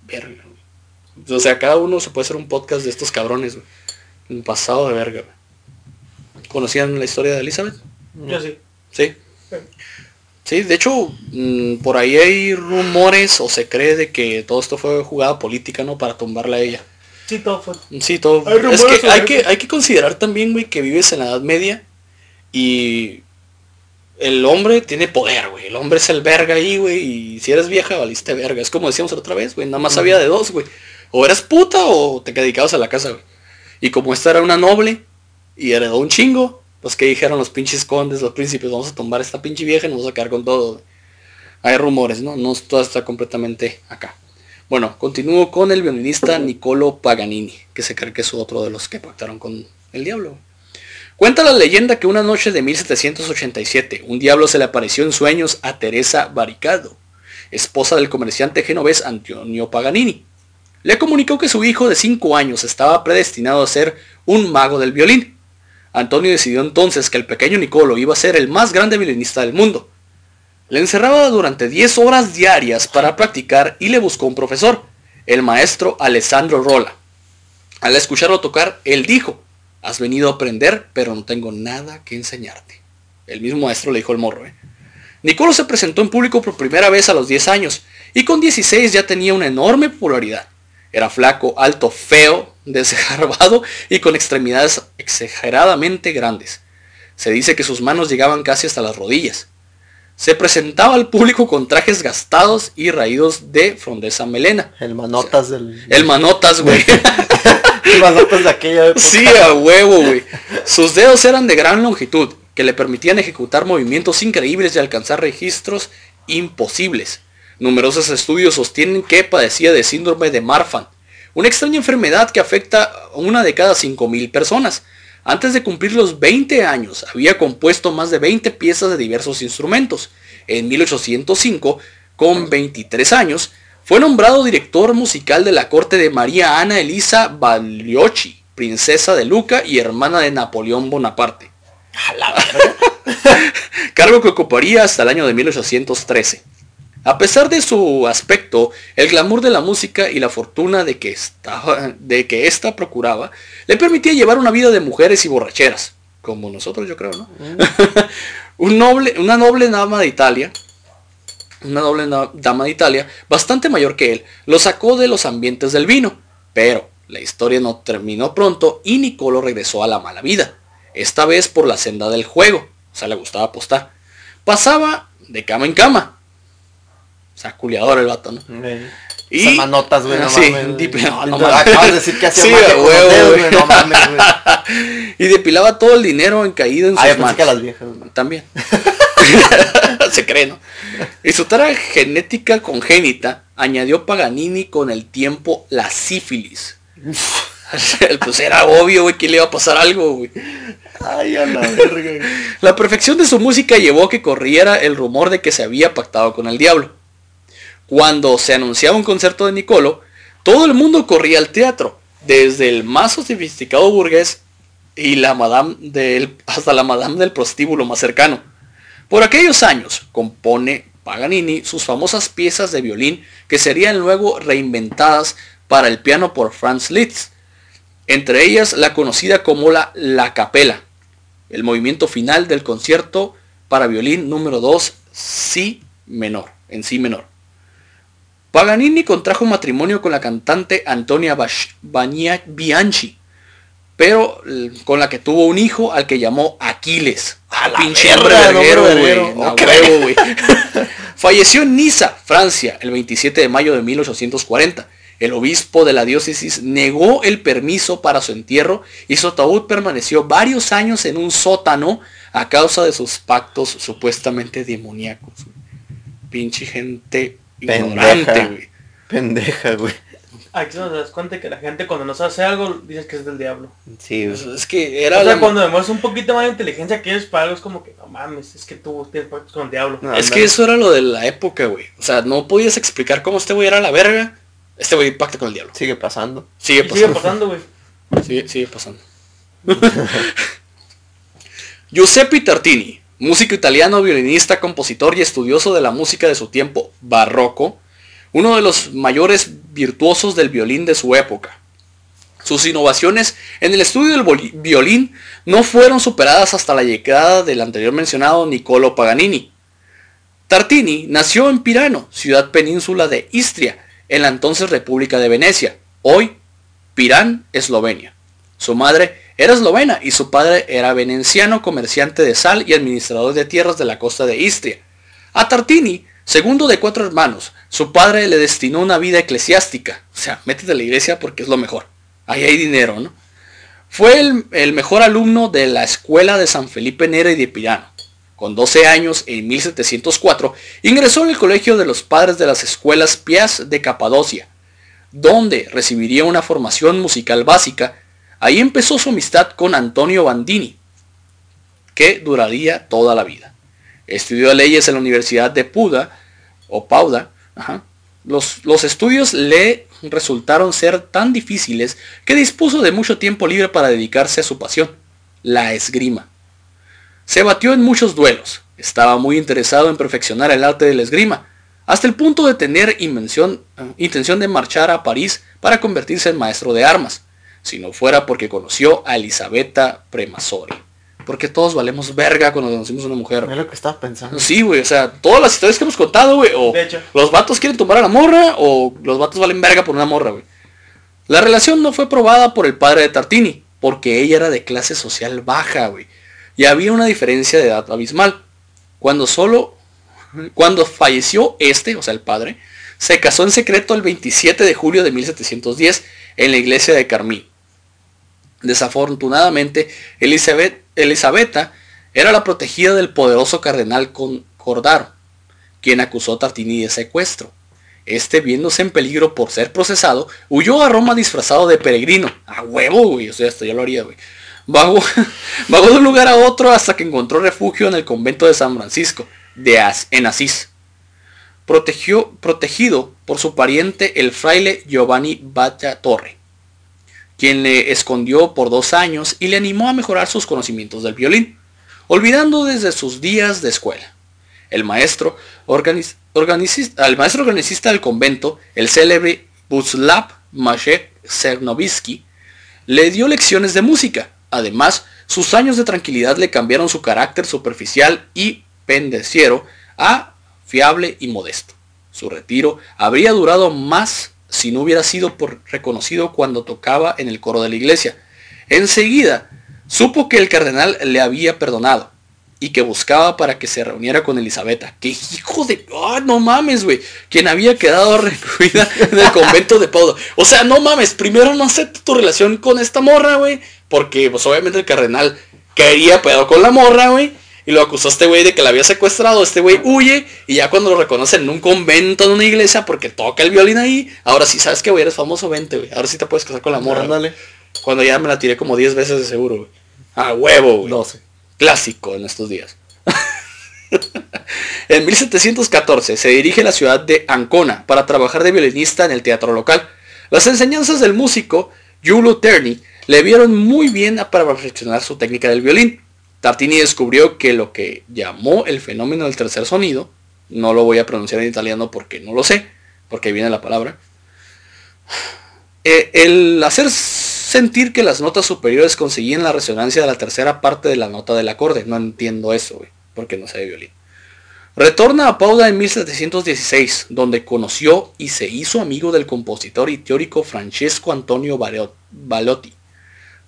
Verga. O sea, cada uno se puede hacer un podcast de estos cabrones, Un pasado de verga. ¿Conocían la historia de Elizabeth? Yo sí. Sí. Sí, de hecho, mm, por ahí hay rumores o se cree de que todo esto fue jugada política, ¿no? Para tumbarla a ella. Sí, todo fue. Sí, todo. Hay Es que hay, que hay que considerar también, güey, que vives en la Edad Media y el hombre tiene poder, güey. El hombre es el verga ahí, güey. Y si eres vieja, valiste verga. Es como decíamos la otra vez, güey. Nada más había de dos, güey. O eras puta o te dedicabas a la casa, güey. Y como esta era una noble y heredó un chingo, pues que dijeron los pinches condes, los príncipes, vamos a tumbar a esta pinche vieja y nos vamos a quedar con todo. Hay rumores, ¿no? No todo está completamente acá. Bueno, continúo con el violinista Niccolo Paganini, que se cree que es otro de los que pactaron con el diablo. Cuenta la leyenda que una noche de 1787, un diablo se le apareció en sueños a Teresa Barricado, esposa del comerciante genovés Antonio Paganini. Le comunicó que su hijo de 5 años estaba predestinado a ser un mago del violín. Antonio decidió entonces que el pequeño Niccolo iba a ser el más grande violinista del mundo. Le encerraba durante 10 horas diarias para practicar y le buscó un profesor, el maestro Alessandro Rolla. Al escucharlo tocar, él dijo, has venido a aprender, pero no tengo nada que enseñarte. El mismo maestro le dijo al morro. ¿eh? Nicolo se presentó en público por primera vez a los 10 años y con 16 ya tenía una enorme popularidad. Era flaco, alto, feo, desgarbado y con extremidades exageradamente grandes. Se dice que sus manos llegaban casi hasta las rodillas. Se presentaba al público con trajes gastados y raídos de frondesa melena. El manotas del... El manotas, güey. el manotas de aquella época. Sí, a huevo, güey. Sus dedos eran de gran longitud, que le permitían ejecutar movimientos increíbles y alcanzar registros imposibles. Numerosos estudios sostienen que padecía de síndrome de Marfan, una extraña enfermedad que afecta a una de cada 5.000 personas. Antes de cumplir los 20 años, había compuesto más de 20 piezas de diversos instrumentos. En 1805, con 23 años, fue nombrado director musical de la corte de María Ana Elisa Bagliocchi, princesa de Luca y hermana de Napoleón Bonaparte. Cargo que ocuparía hasta el año de 1813. A pesar de su aspecto, el glamour de la música y la fortuna de que, estaba, de que ésta procuraba, le permitía llevar una vida de mujeres y borracheras, como nosotros yo creo, ¿no? Un noble, una noble dama de Italia, una noble dama de Italia, bastante mayor que él, lo sacó de los ambientes del vino, pero la historia no terminó pronto y Nicolo regresó a la mala vida, esta vez por la senda del juego, o sea, le gustaba apostar. Pasaba de cama en cama, o sea, culiador el vato, ¿no? Y- Esas manotas, güey, no sí, mames. güey. dip- no, no Tú mames. Acabas de decir que hacía Sí, magia a con huevo, los dedos, güey. güey. No mames, güey. y depilaba todo el dinero en caído en sus Ah, pensé manos. que a las viejas, güey. También. Se cree, ¿no? Y su tara genética congénita añadió Paganini con el tiempo la sífilis. pues era obvio, güey, que le iba a pasar algo, güey. Ay, a la verga. La perfección de su música llevó a que corriera el rumor de que se había pactado con el diablo. Cuando se anunciaba un concierto de Nicolo, todo el mundo corría al teatro, desde el más sofisticado burgués y la madame del, hasta la madame del prostíbulo más cercano. Por aquellos años compone Paganini sus famosas piezas de violín que serían luego reinventadas para el piano por Franz Liszt, entre ellas la conocida como la La Capela, el movimiento final del concierto para violín número 2, Si menor, en Si menor. Paganini contrajo matrimonio con la cantante Antonia Bianchi, pero eh, con la que tuvo un hijo al que llamó Aquiles. A la Pinche verga, verguero, güey. Falleció en Niza, Francia, el 27 de mayo de 1840. El obispo de la diócesis negó el permiso para su entierro y su ataúd permaneció varios años en un sótano a causa de sus pactos supuestamente demoníacos. Pinche gente ignorante, Pendeja. güey. Pendeja, güey. Aquí nos das cuenta que la gente cuando nos hace algo dices que es del diablo. Sí, Pues güey. Es que era o sea, la- cuando demuestras un poquito más de inteligencia que eres para algo es como que no mames, es que tú tienes pactos con el diablo. No, Es que eso era lo de la época, güey. O sea, no podías explicar cómo este güey era la verga. Este güey pacta con el diablo. Sigue pasando. Sigue Y sigue pasando. pasando, güey. Sigue, sigue pasando. Giuseppe Tartini, músico italiano, violinista, compositor y estudioso de la música de su tiempo barroco, uno de los mayores virtuosos del violín de su época. Sus innovaciones en el estudio del violín no fueron superadas hasta la llegada del anterior mencionado Niccolo Paganini. Tartini nació en Pirano, ciudad península de Istria, en la entonces República de Venecia, hoy Pirán, Eslovenia. Su madre era eslovena y su padre era veneciano, comerciante de sal y administrador de tierras de la costa de Istria. A Tartini, segundo de cuatro hermanos, su padre le destinó una vida eclesiástica. O sea, métete a la iglesia porque es lo mejor. Ahí hay dinero, ¿no? Fue el, el mejor alumno de la escuela de San Felipe Nera y de Pirano. Con 12 años, en 1704, ingresó en el colegio de los padres de las escuelas Pias de Capadocia, donde recibiría una formación musical básica. Ahí empezó su amistad con Antonio Bandini, que duraría toda la vida. Estudió leyes en la Universidad de Puda, o Pauda. Los, estudios le resultaron ser tan difíciles que dispuso de mucho tiempo libre para dedicarse a su pasión, la esgrima. Se batió en muchos duelos, estaba muy interesado en perfeccionar el arte de la esgrima, hasta el punto de tener eh, intención de marchar a París para convertirse en maestro de armas, si no fuera porque conoció a Elisabetta Premasori. Porque todos valemos verga cuando conocimos a una mujer. Es lo que estaba pensando. Sí, güey, o sea, todas las historias que hemos contado, güey, o De hecho. los vatos quieren tomar a la morra, o los vatos valen verga por una morra, güey. La relación no fue probada por el padre de Tartini, porque ella era de clase social baja, güey. Y había una diferencia de edad abismal. Cuando solo, cuando falleció este, o sea, el padre, se casó en secreto el 27 de julio de 1710 en la iglesia de Carmí. Desafortunadamente, Elizabeth, era la protegida del poderoso cardenal Cordaro, quien acusó a Tartini de secuestro. Este, viéndose en peligro por ser procesado, huyó a Roma disfrazado de peregrino. A huevo, güey. O sea, esto ya lo haría, güey. Vagó, de un lugar a otro hasta que encontró refugio en el convento de San Francisco, de As- en Asís. Protegido por su pariente el fraile Giovanni Batta Torre, quien le escondió por dos años y le animó a mejorar sus conocimientos del violín, olvidando desde sus días de escuela. El maestro, organiz- del convento, el célebre Buslav Mashek Cernovsky, le dio lecciones de música. Además, sus años de tranquilidad le cambiaron su carácter superficial y pendeciero a fiable y modesto. Su retiro habría durado más si no hubiera sido por reconocido cuando tocaba en el coro de la iglesia. Enseguida, supo que el cardenal le había perdonado y que buscaba para que se reuniera con Elisabetta. ¡Qué hijo de... ¡Ah, no mames, güey! Quien había quedado recluida en el convento de Paudo. O sea, no mames, primero no acepto tu relación con esta morra, güey. Porque, pues, obviamente el cardenal quería pedo con la morra, güey. Y lo acusó a este güey de que la había secuestrado. Este güey huye. Y ya cuando lo reconocen en un convento, en una iglesia, porque toca el violín ahí. Ahora sí, ¿sabes que güey? Eres famoso, vente, güey. Ahora sí te puedes casar con la morra. Ándale. Cuando ya me la tiré como 10 veces de seguro, güey. A huevo, güey 12. clásico en estos días. en 1714 se dirige a la ciudad de Ancona para trabajar de violinista en el teatro local. Las enseñanzas del músico Giulio Terni le vieron muy bien para perfeccionar su técnica del violín. Tartini descubrió que lo que llamó el fenómeno del tercer sonido, no lo voy a pronunciar en italiano porque no lo sé, porque viene la palabra, eh, el hacer sentir que las notas superiores conseguían la resonancia de la tercera parte de la nota del acorde. No entiendo eso, güey, porque no sé de violín. Retorna a Pauda en 1716, donde conoció y se hizo amigo del compositor y teórico Francesco Antonio Balotti.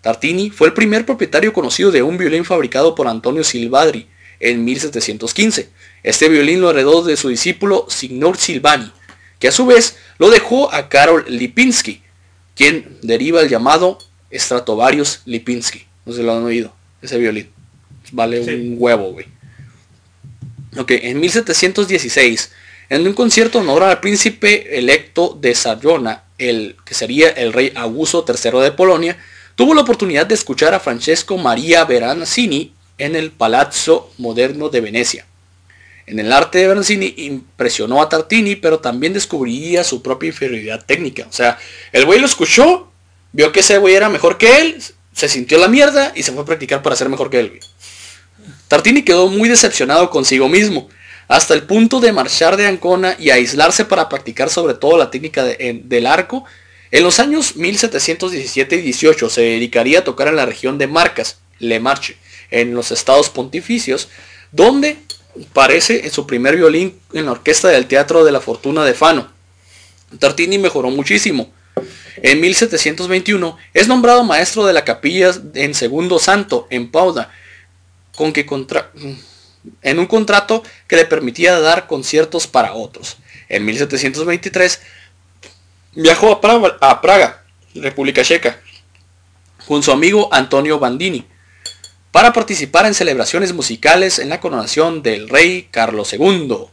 Tartini fue el primer propietario conocido de un violín fabricado por Antonio Silvadri en 1715. Este violín lo heredó de su discípulo Signor Silvani, que a su vez lo dejó a Karol Lipinski, quien deriva el llamado Stratovarius Lipinski. No sé si lo han oído, ese violín. Vale Sí. un huevo, güey. Ok, en 1716, en un concierto en honor al príncipe electo de Sajonia, el que sería el rey Augusto III de Polonia, tuvo la oportunidad de escuchar a Francesco Maria Verazzini en el Palazzo Moderno de Venecia. En el arte de Verazzini impresionó a Tartini, pero también descubriría su propia inferioridad técnica. O sea, el güey lo escuchó, vio que ese güey era mejor que él, se sintió la mierda y se fue a practicar para ser mejor que él. Tartini quedó muy decepcionado consigo mismo, hasta el punto de marchar de Ancona y aislarse para practicar sobre todo la técnica del arco En los años 1717 y 18 se dedicaría a tocar en la región de Marcas, Le Marche, en los estados pontificios, donde parece en su primer violín en la orquesta del Teatro de la Fortuna de Fano. Tartini mejoró muchísimo. En 1721 es nombrado maestro de la capilla en Segundo Santo, en Pauda, con que contra en un contrato que le permitía dar conciertos para otros. En 1723 viajó a Praga, República Checa, con su amigo Antonio Bandini, para participar en celebraciones musicales en la coronación del rey Carlos II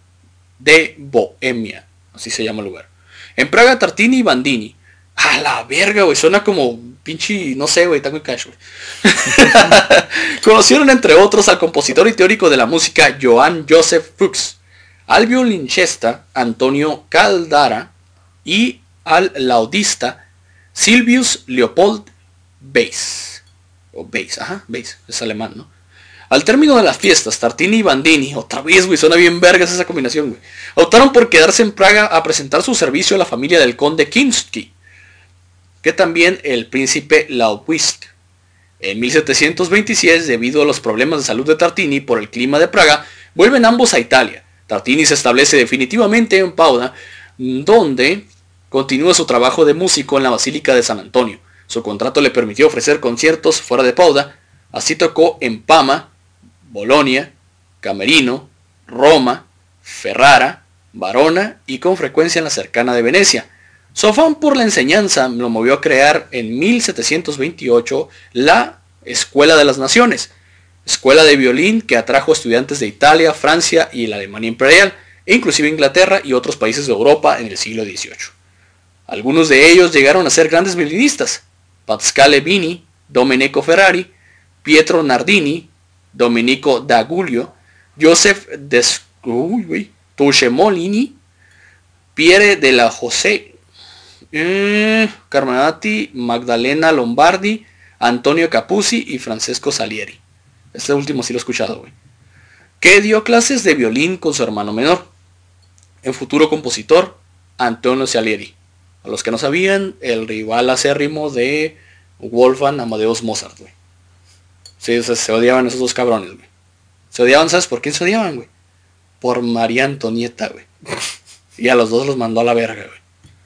de Bohemia, así se llama el lugar. En Praga, Tartini y Bandini. A la verga, güey, suena como pinche, no sé, güey, tango cash, güey. Conocieron entre otros al compositor y teórico de la música Johann Joseph Fuchs, al violinchesta Antonio Caldara y al laudista Silvius Leopold Weiss. O Weiss, ajá, Weiss, es alemán, ¿no? Al término de las fiestas, Tartini y Bandini, otra vez, güey, suena bien vergas esa combinación, güey, optaron por quedarse en Praga a presentar su servicio a la familia del conde Kinsky, que también el príncipe Laubwist. En 1726, debido a los problemas de salud de Tartini por el clima de Praga, vuelven ambos a Italia. Tartini se establece definitivamente en Pauda, donde continúa su trabajo de músico en la Basílica de San Antonio. Su contrato le permitió ofrecer conciertos fuera de Pauda, así tocó en Pama, Bolonia, Camerino, Roma, Ferrara, Varona y con frecuencia en la cercana de Venecia. Su afán por la enseñanza lo movió a crear en 1728 la Escuela de las Naciones, escuela de violín que atrajo estudiantes de Italia, Francia y la Alemania Imperial, e inclusive Inglaterra y otros países de Europa en el siglo XVIII. Algunos de ellos llegaron a ser grandes violinistas, Pascale Vini, Domenico Ferrari, Pietro Nardini, Domenico D'Agulio, Joseph Tushemolini, Pierre de la José, eh, Carmenati, Magdalena Lombardi, Antonio Capuzzi y Francesco Salieri. Este último sí lo he escuchado, güey. Que dio clases de violín con su hermano menor, el futuro compositor, Antonio Salieri. A los que no sabían, el rival acérrimo de Wolfgang Amadeus Mozart, güey. Sí, se odiaban esos dos cabrones, güey. Se odiaban, ¿sabes por quién se odiaban, güey? Por María Antonieta, güey. Y a los dos los mandó a la verga,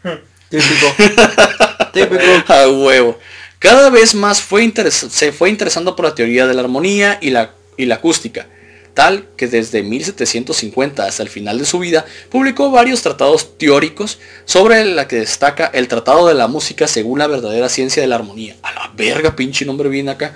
güey. Típico. Típico. A huevo. Cada vez más fue se fue interesando por la teoría de la armonía y la, y la acústica, tal que desde 1750 hasta el final de su vida publicó varios tratados teóricos sobre la que destaca el Tratado de la Música según la verdadera ciencia de la armonía. A la verga, pinche nombre viene acá.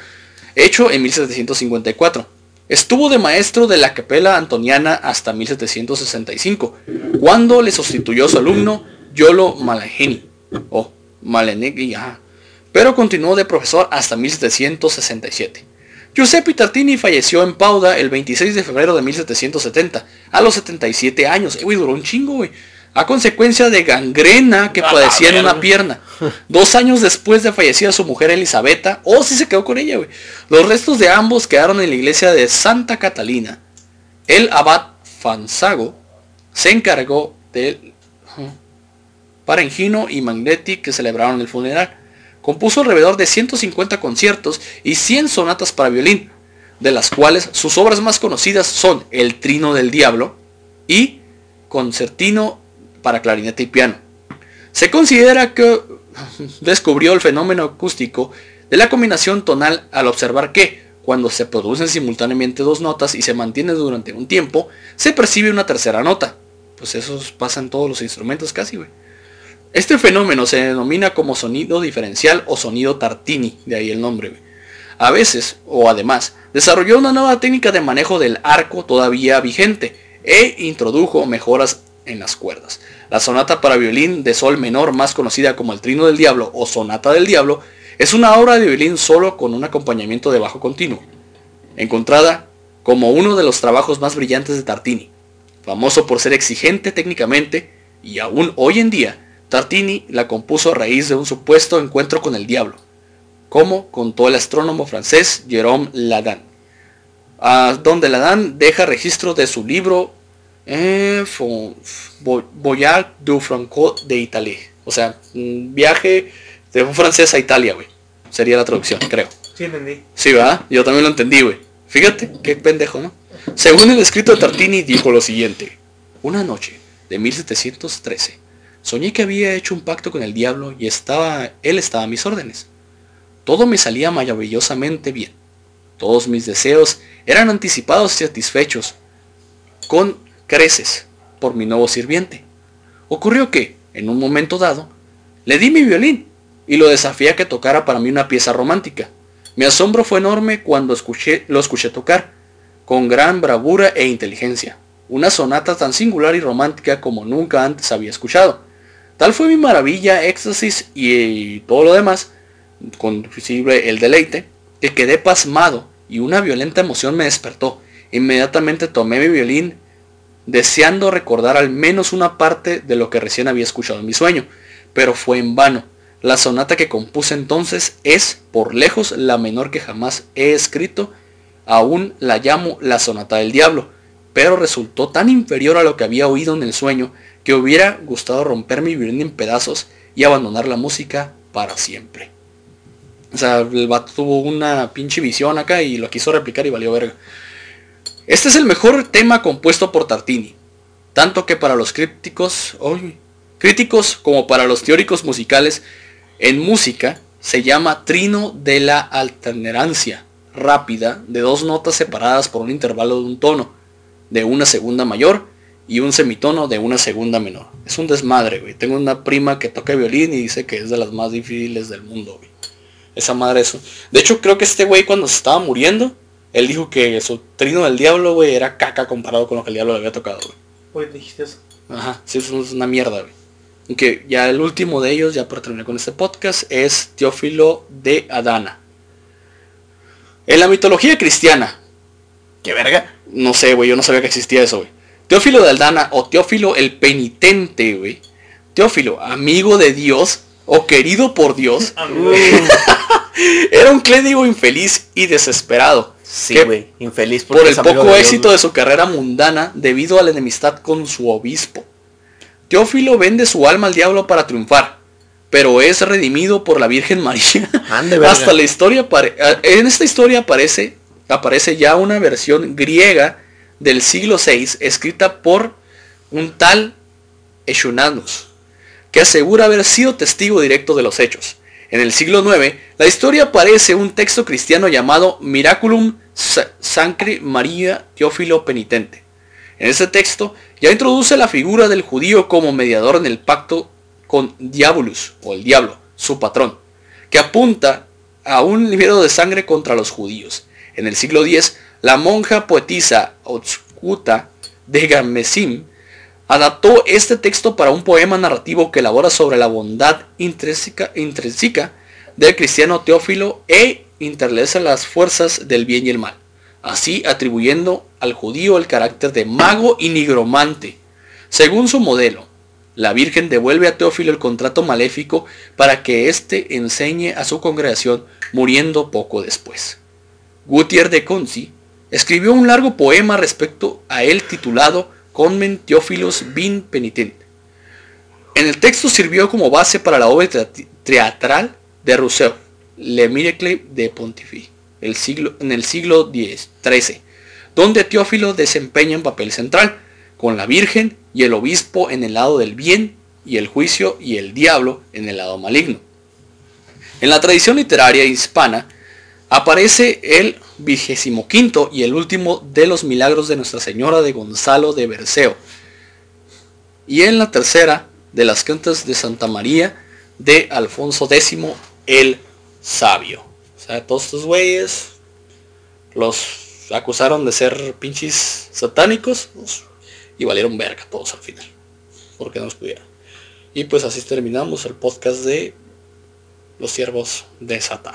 Hecho en 1754. Estuvo de maestro de la capela antoniana hasta 1765, cuando le sustituyó su alumno Yolo Malageni, o Malenegui, pero continuó de profesor hasta 1767. Giuseppe Tartini falleció en Pauda el 26 de febrero de 1770, a los 77 años. Eh, duró un chingo, güey. A consecuencia de gangrena que padecía en una pierna. Dos años después de fallecida su mujer Elisabetta, o oh, si se quedó con ella, güey. Los restos de ambos quedaron en la iglesia de Santa Catalina. El abad Fanzago se encargó del Parengino y Magnetti que celebraron el funeral. Compuso alrededor de 150 conciertos y 100 sonatas para violín, de las cuales sus obras más conocidas son El Trino del Diablo y Concertino para clarinete y piano. Se considera que descubrió el fenómeno acústico de la combinación tonal al observar que, cuando se producen simultáneamente dos notas y se mantiene durante un tiempo, se percibe una tercera nota. Pues eso pasa en todos los instrumentos casi, güey. Este fenómeno se denomina como sonido diferencial o sonido Tartini, de ahí el nombre. A veces, o además, desarrolló una nueva técnica de manejo del arco todavía vigente e introdujo mejoras en las cuerdas. La sonata para violín de sol menor, más conocida como el Trino del Diablo o Sonata del Diablo, es una obra de violín solo con un acompañamiento de bajo continuo, encontrada como uno de los trabajos más brillantes de Tartini, famoso por ser exigente técnicamente y aún hoy en día Tartini la compuso a raíz de un supuesto encuentro con el diablo, como contó el astrónomo francés Jérôme Ladan, donde Ladan deja registro de su libro eh, Voyage du Franco de Italie, O sea, un viaje de un francés a Italia, güey. Sería la traducción, creo. Sí, entendí. Sí, ¿verdad? Yo también lo entendí, güey. Fíjate, qué pendejo, ¿no? Según el escrito de Tartini, dijo lo siguiente. Una noche de 1713, soñé que había hecho un pacto con el diablo y estaba, él estaba a mis órdenes. Todo me salía maravillosamente bien. Todos mis deseos eran anticipados y satisfechos con creces por mi nuevo sirviente. Ocurrió que, en un momento dado, le di mi violín y lo desafié a que tocara para mí una pieza romántica. Mi asombro fue enorme cuando escuché, lo escuché tocar, con gran bravura e inteligencia, una sonata tan singular y romántica como nunca antes había escuchado. Tal fue mi maravilla, éxtasis y, todo lo demás, conducible el deleite, que quedé pasmado y una violenta emoción me despertó. Inmediatamente tomé mi violín, deseando recordar al menos una parte de lo que recién había escuchado en mi sueño, pero fue en vano. La sonata que compuse entonces es, por lejos, la menor que jamás he escrito. Aún la llamo la sonata del diablo, pero resultó tan inferior a lo que había oído en el sueño que hubiera gustado romper mi violín en pedazos y abandonar la música para siempre. O sea, el vato tuvo una pinche visión acá y lo quiso replicar y valió verga. Este es el mejor tema compuesto por Tartini, tanto que para los críticos, críticos como para los teóricos musicales en música se llama trino de la alternerancia rápida de dos notas separadas por un intervalo de un tono, de una segunda mayor y un semitono de una segunda menor. Es un desmadre, güey. Tengo una prima que toca violín y dice que es de las más difíciles del mundo, güey. Esa madre eso. De hecho, creo que este güey cuando se estaba muriendo, él dijo que su trino del diablo, güey, era caca comparado con lo que el diablo le había tocado, güey. Pues dijiste eso. Ajá, sí, eso es una mierda, güey que ya el último de ellos, ya para terminar con este podcast, es Teófilo de Adana. En la mitología cristiana. ¿Qué verga? No sé, güey, yo no sabía que existía eso, güey. Teófilo de Adana o Teófilo el penitente, güey. Teófilo, amigo de Dios o querido por Dios. era un clérigo infeliz y desesperado. Sí, güey, infeliz por el poco éxito de su carrera mundana debido a la enemistad con su obispo. Teófilo vende su alma al diablo para triunfar, pero es redimido por la Virgen María. Hasta la historia en esta historia aparece aparece ya una versión griega del siglo VI escrita por un tal Eshunanus, que asegura haber sido testigo directo de los hechos. En el siglo IX, la historia aparece un texto cristiano llamado Miraculum Sancre María Teófilo Penitente. En ese texto ya introduce la figura del judío como mediador en el pacto con Diabolus, o el diablo, su patrón, que apunta a un libero de sangre contra los judíos. En el siglo X, la monja poetisa Otskuta de Gamesim adaptó este texto para un poema narrativo que elabora sobre la bondad intrínseca, intrínseca del cristiano Teófilo e interleza las fuerzas del bien y el mal así atribuyendo al judío el carácter de mago y nigromante. Según su modelo, la Virgen devuelve a Teófilo el contrato maléfico para que éste enseñe a su congregación muriendo poco después. Gutiérrez de Conci escribió un largo poema respecto a él titulado Conmen Teófilos bin Penitente. En el texto sirvió como base para la obra teatral de Rousseau, Le Miracle de Pontify el siglo, en el siglo XIII, donde Teófilo desempeña un papel central, con la Virgen y el obispo en el lado del bien y el juicio y el diablo en el lado maligno. En la tradición literaria hispana aparece el vigésimo quinto y el último de los milagros de Nuestra Señora de Gonzalo de Berceo. Y en la tercera de las cantas de Santa María de Alfonso X el Sabio todos estos güeyes los acusaron de ser pinches satánicos pues, y valieron verga todos al final. Porque no los pudieron. Y pues así terminamos el podcast de los siervos de Satán.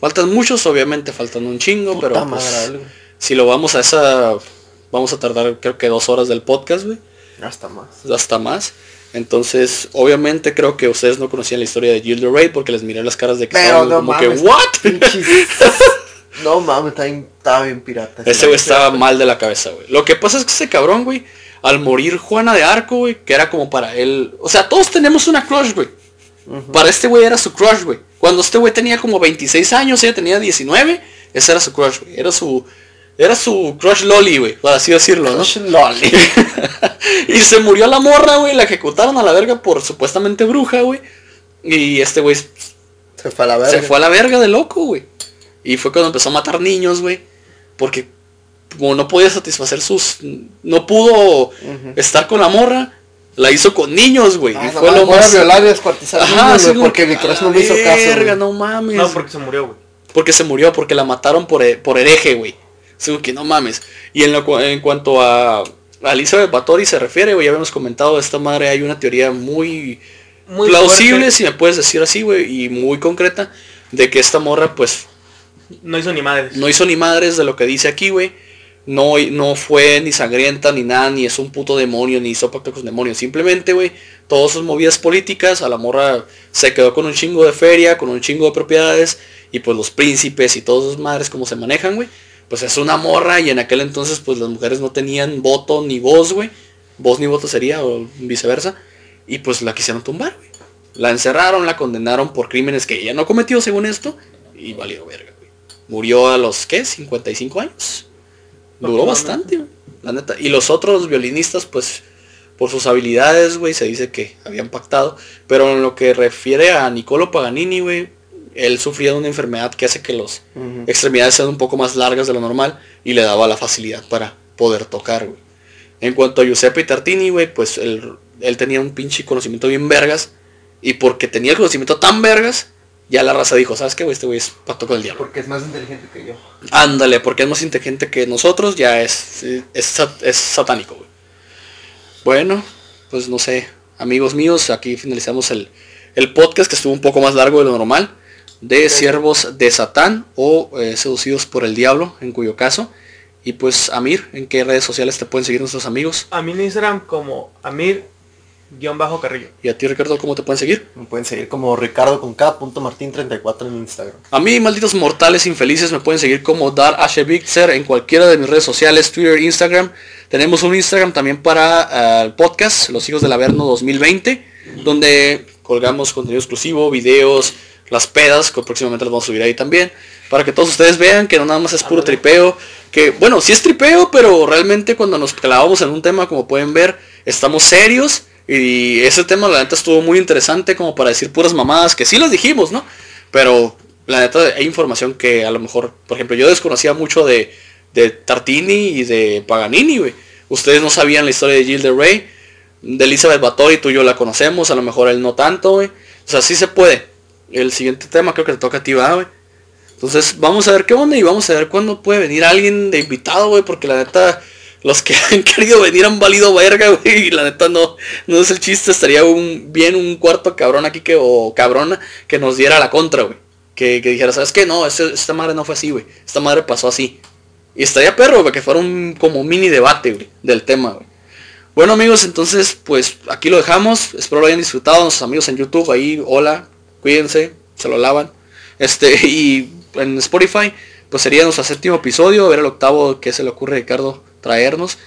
Faltan muchos, obviamente faltan un chingo, pero pues, si lo vamos a esa, vamos a tardar creo que dos horas del podcast, güey. Hasta más. Hasta más. Entonces, obviamente creo que ustedes no conocían la historia de Gilder Ray porque les miré las caras de que Pero como que, ¿what? no mames, estaba bien, pirata. Ese güey estaba mal de la cabeza, güey. Lo que pasa es que ese cabrón, güey, al morir Juana de Arco, güey, que era como para él. O sea, todos tenemos una crush, güey. Para este güey era su crush, güey. Cuando este güey tenía como 26 años, ella tenía 19, ese era su crush, güey. Era su. Era su crush loli, güey, por así decirlo, ¿no? Crush loli. y se murió la morra, güey, la ejecutaron a la verga por supuestamente bruja, güey. Y este güey Se fue a la verga. se fue a la verga de loco, güey. Y fue cuando empezó a matar niños, güey. Porque como no podía satisfacer sus... No pudo estar con la morra. La hizo con niños, güey. Ah, y fue lo más... violar y descuartizar Ajá, niños, güey, porque que, mi crush "A no me hizo caso. verga, güey". no mames. No, porque se murió, güey. Porque se murió, porque la mataron por, he- por hereje, güey. Así que no mames. Y en, lo en cuanto a, a Elizabeth Bathory se refiere, güey, ya habíamos comentado de esta madre, hay una teoría muy, Muy plausible, fuerte. si me puedes decir así, güey, y muy concreta, de que esta morra, pues, No hizo ni madres. no hizo ni madres de lo que dice aquí, güey. No, no fue ni sangrienta ni nada, ni es un puto demonio, ni hizo pacto con demonios. Simplemente, güey, todas sus movidas políticas, a la morra se quedó con un chingo de feria, con un chingo de propiedades, y pues los príncipes y todas sus madres como se manejan, güey. Pues es una morra y en aquel entonces pues las mujeres no tenían voto ni voz, güey. Voz ni voto sería o viceversa. Y pues la quisieron tumbar, güey. La encerraron, la condenaron por crímenes que ella no cometió según esto. Y valió verga, güey. Murió a los, ¿qué? 55 años. Duró bastante, güey. La neta. Y los otros violinistas, pues, por sus habilidades, güey, se dice que habían pactado. Pero en lo que refiere a Niccolo Paganini, güey, él sufría de una enfermedad que hace que los Ujú. extremidades sean un poco más largas de lo normal y le daba la facilidad para poder tocar, güey. En cuanto a Giuseppe Tartini, güey, pues él, él tenía un pinche conocimiento bien vergas. Y porque tenía el conocimiento tan vergas, ya la raza dijo, ¿sabes qué, güey? Este güey es pacto con el diablo. Porque es más inteligente que yo. Ándale, porque es más inteligente que nosotros, ya es, es, es satánico, güey. Bueno, pues no sé, amigos míos, aquí finalizamos el, el podcast que estuvo un poco más largo de lo normal, de siervos de Satán o eh, seducidos por el diablo, en cuyo caso. Y pues, Amir, ¿en qué redes sociales te pueden seguir nuestros amigos? A mí en Instagram como Amir-Carrillo. Y a ti, Ricardo, ¿cómo te pueden seguir? Me pueden seguir como Ricardo con K, punto Martín 34 en Instagram. A mí, malditos mortales infelices, me pueden seguir como Dar Ashevixer en cualquiera de mis redes sociales, Twitter, Instagram. Tenemos un Instagram también para eh, el podcast, Los Hijos del Averno 2020, donde colgamos contenido exclusivo, videos, las pedas, que próximamente las vamos a subir ahí también, para que todos ustedes vean que no nada más es puro tripeo, que bueno, sí es tripeo, pero realmente cuando nos clavamos en un tema, como pueden ver, estamos serios. Y ese tema la neta estuvo muy interesante como para decir puras mamadas, que sí las dijimos, ¿no? Pero la neta hay información que a lo mejor, por ejemplo, yo desconocía mucho de, de Tartini y de Paganini, güey. Ustedes no sabían la historia de Gilles de Rey, de Elizabeth Bathory, tú y yo la conocemos, a lo mejor él no tanto, güey. O sea, sí se puede. El siguiente tema creo que te toca a ti, ¿verdad, güey. Entonces vamos a ver qué onda y vamos a ver cuándo puede venir alguien de invitado, güey, porque la neta, los que han querido venir han valido verga, güey, y la neta no, no es el chiste, estaría un, bien un cuarto cabrón aquí que, o cabrona que nos diera la contra, güey. Que, que dijera, ¿sabes qué? No, este- esta madre no fue así, güey. Esta madre pasó así. Y estaría perro, güey, que fuera un como mini debate, güey, del tema, güey. Bueno amigos, entonces pues aquí lo dejamos. Espero lo hayan disfrutado. Nuestros amigos en YouTube ahí, hola, cuídense, se lo lavan. Este, y en Spotify, pues sería nuestro séptimo episodio, a ver el octavo que se le ocurre Ricardo traernos.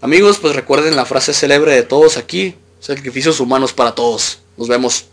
Amigos, pues recuerden la frase célebre de todos aquí, sacrificios humanos para todos. Nos vemos.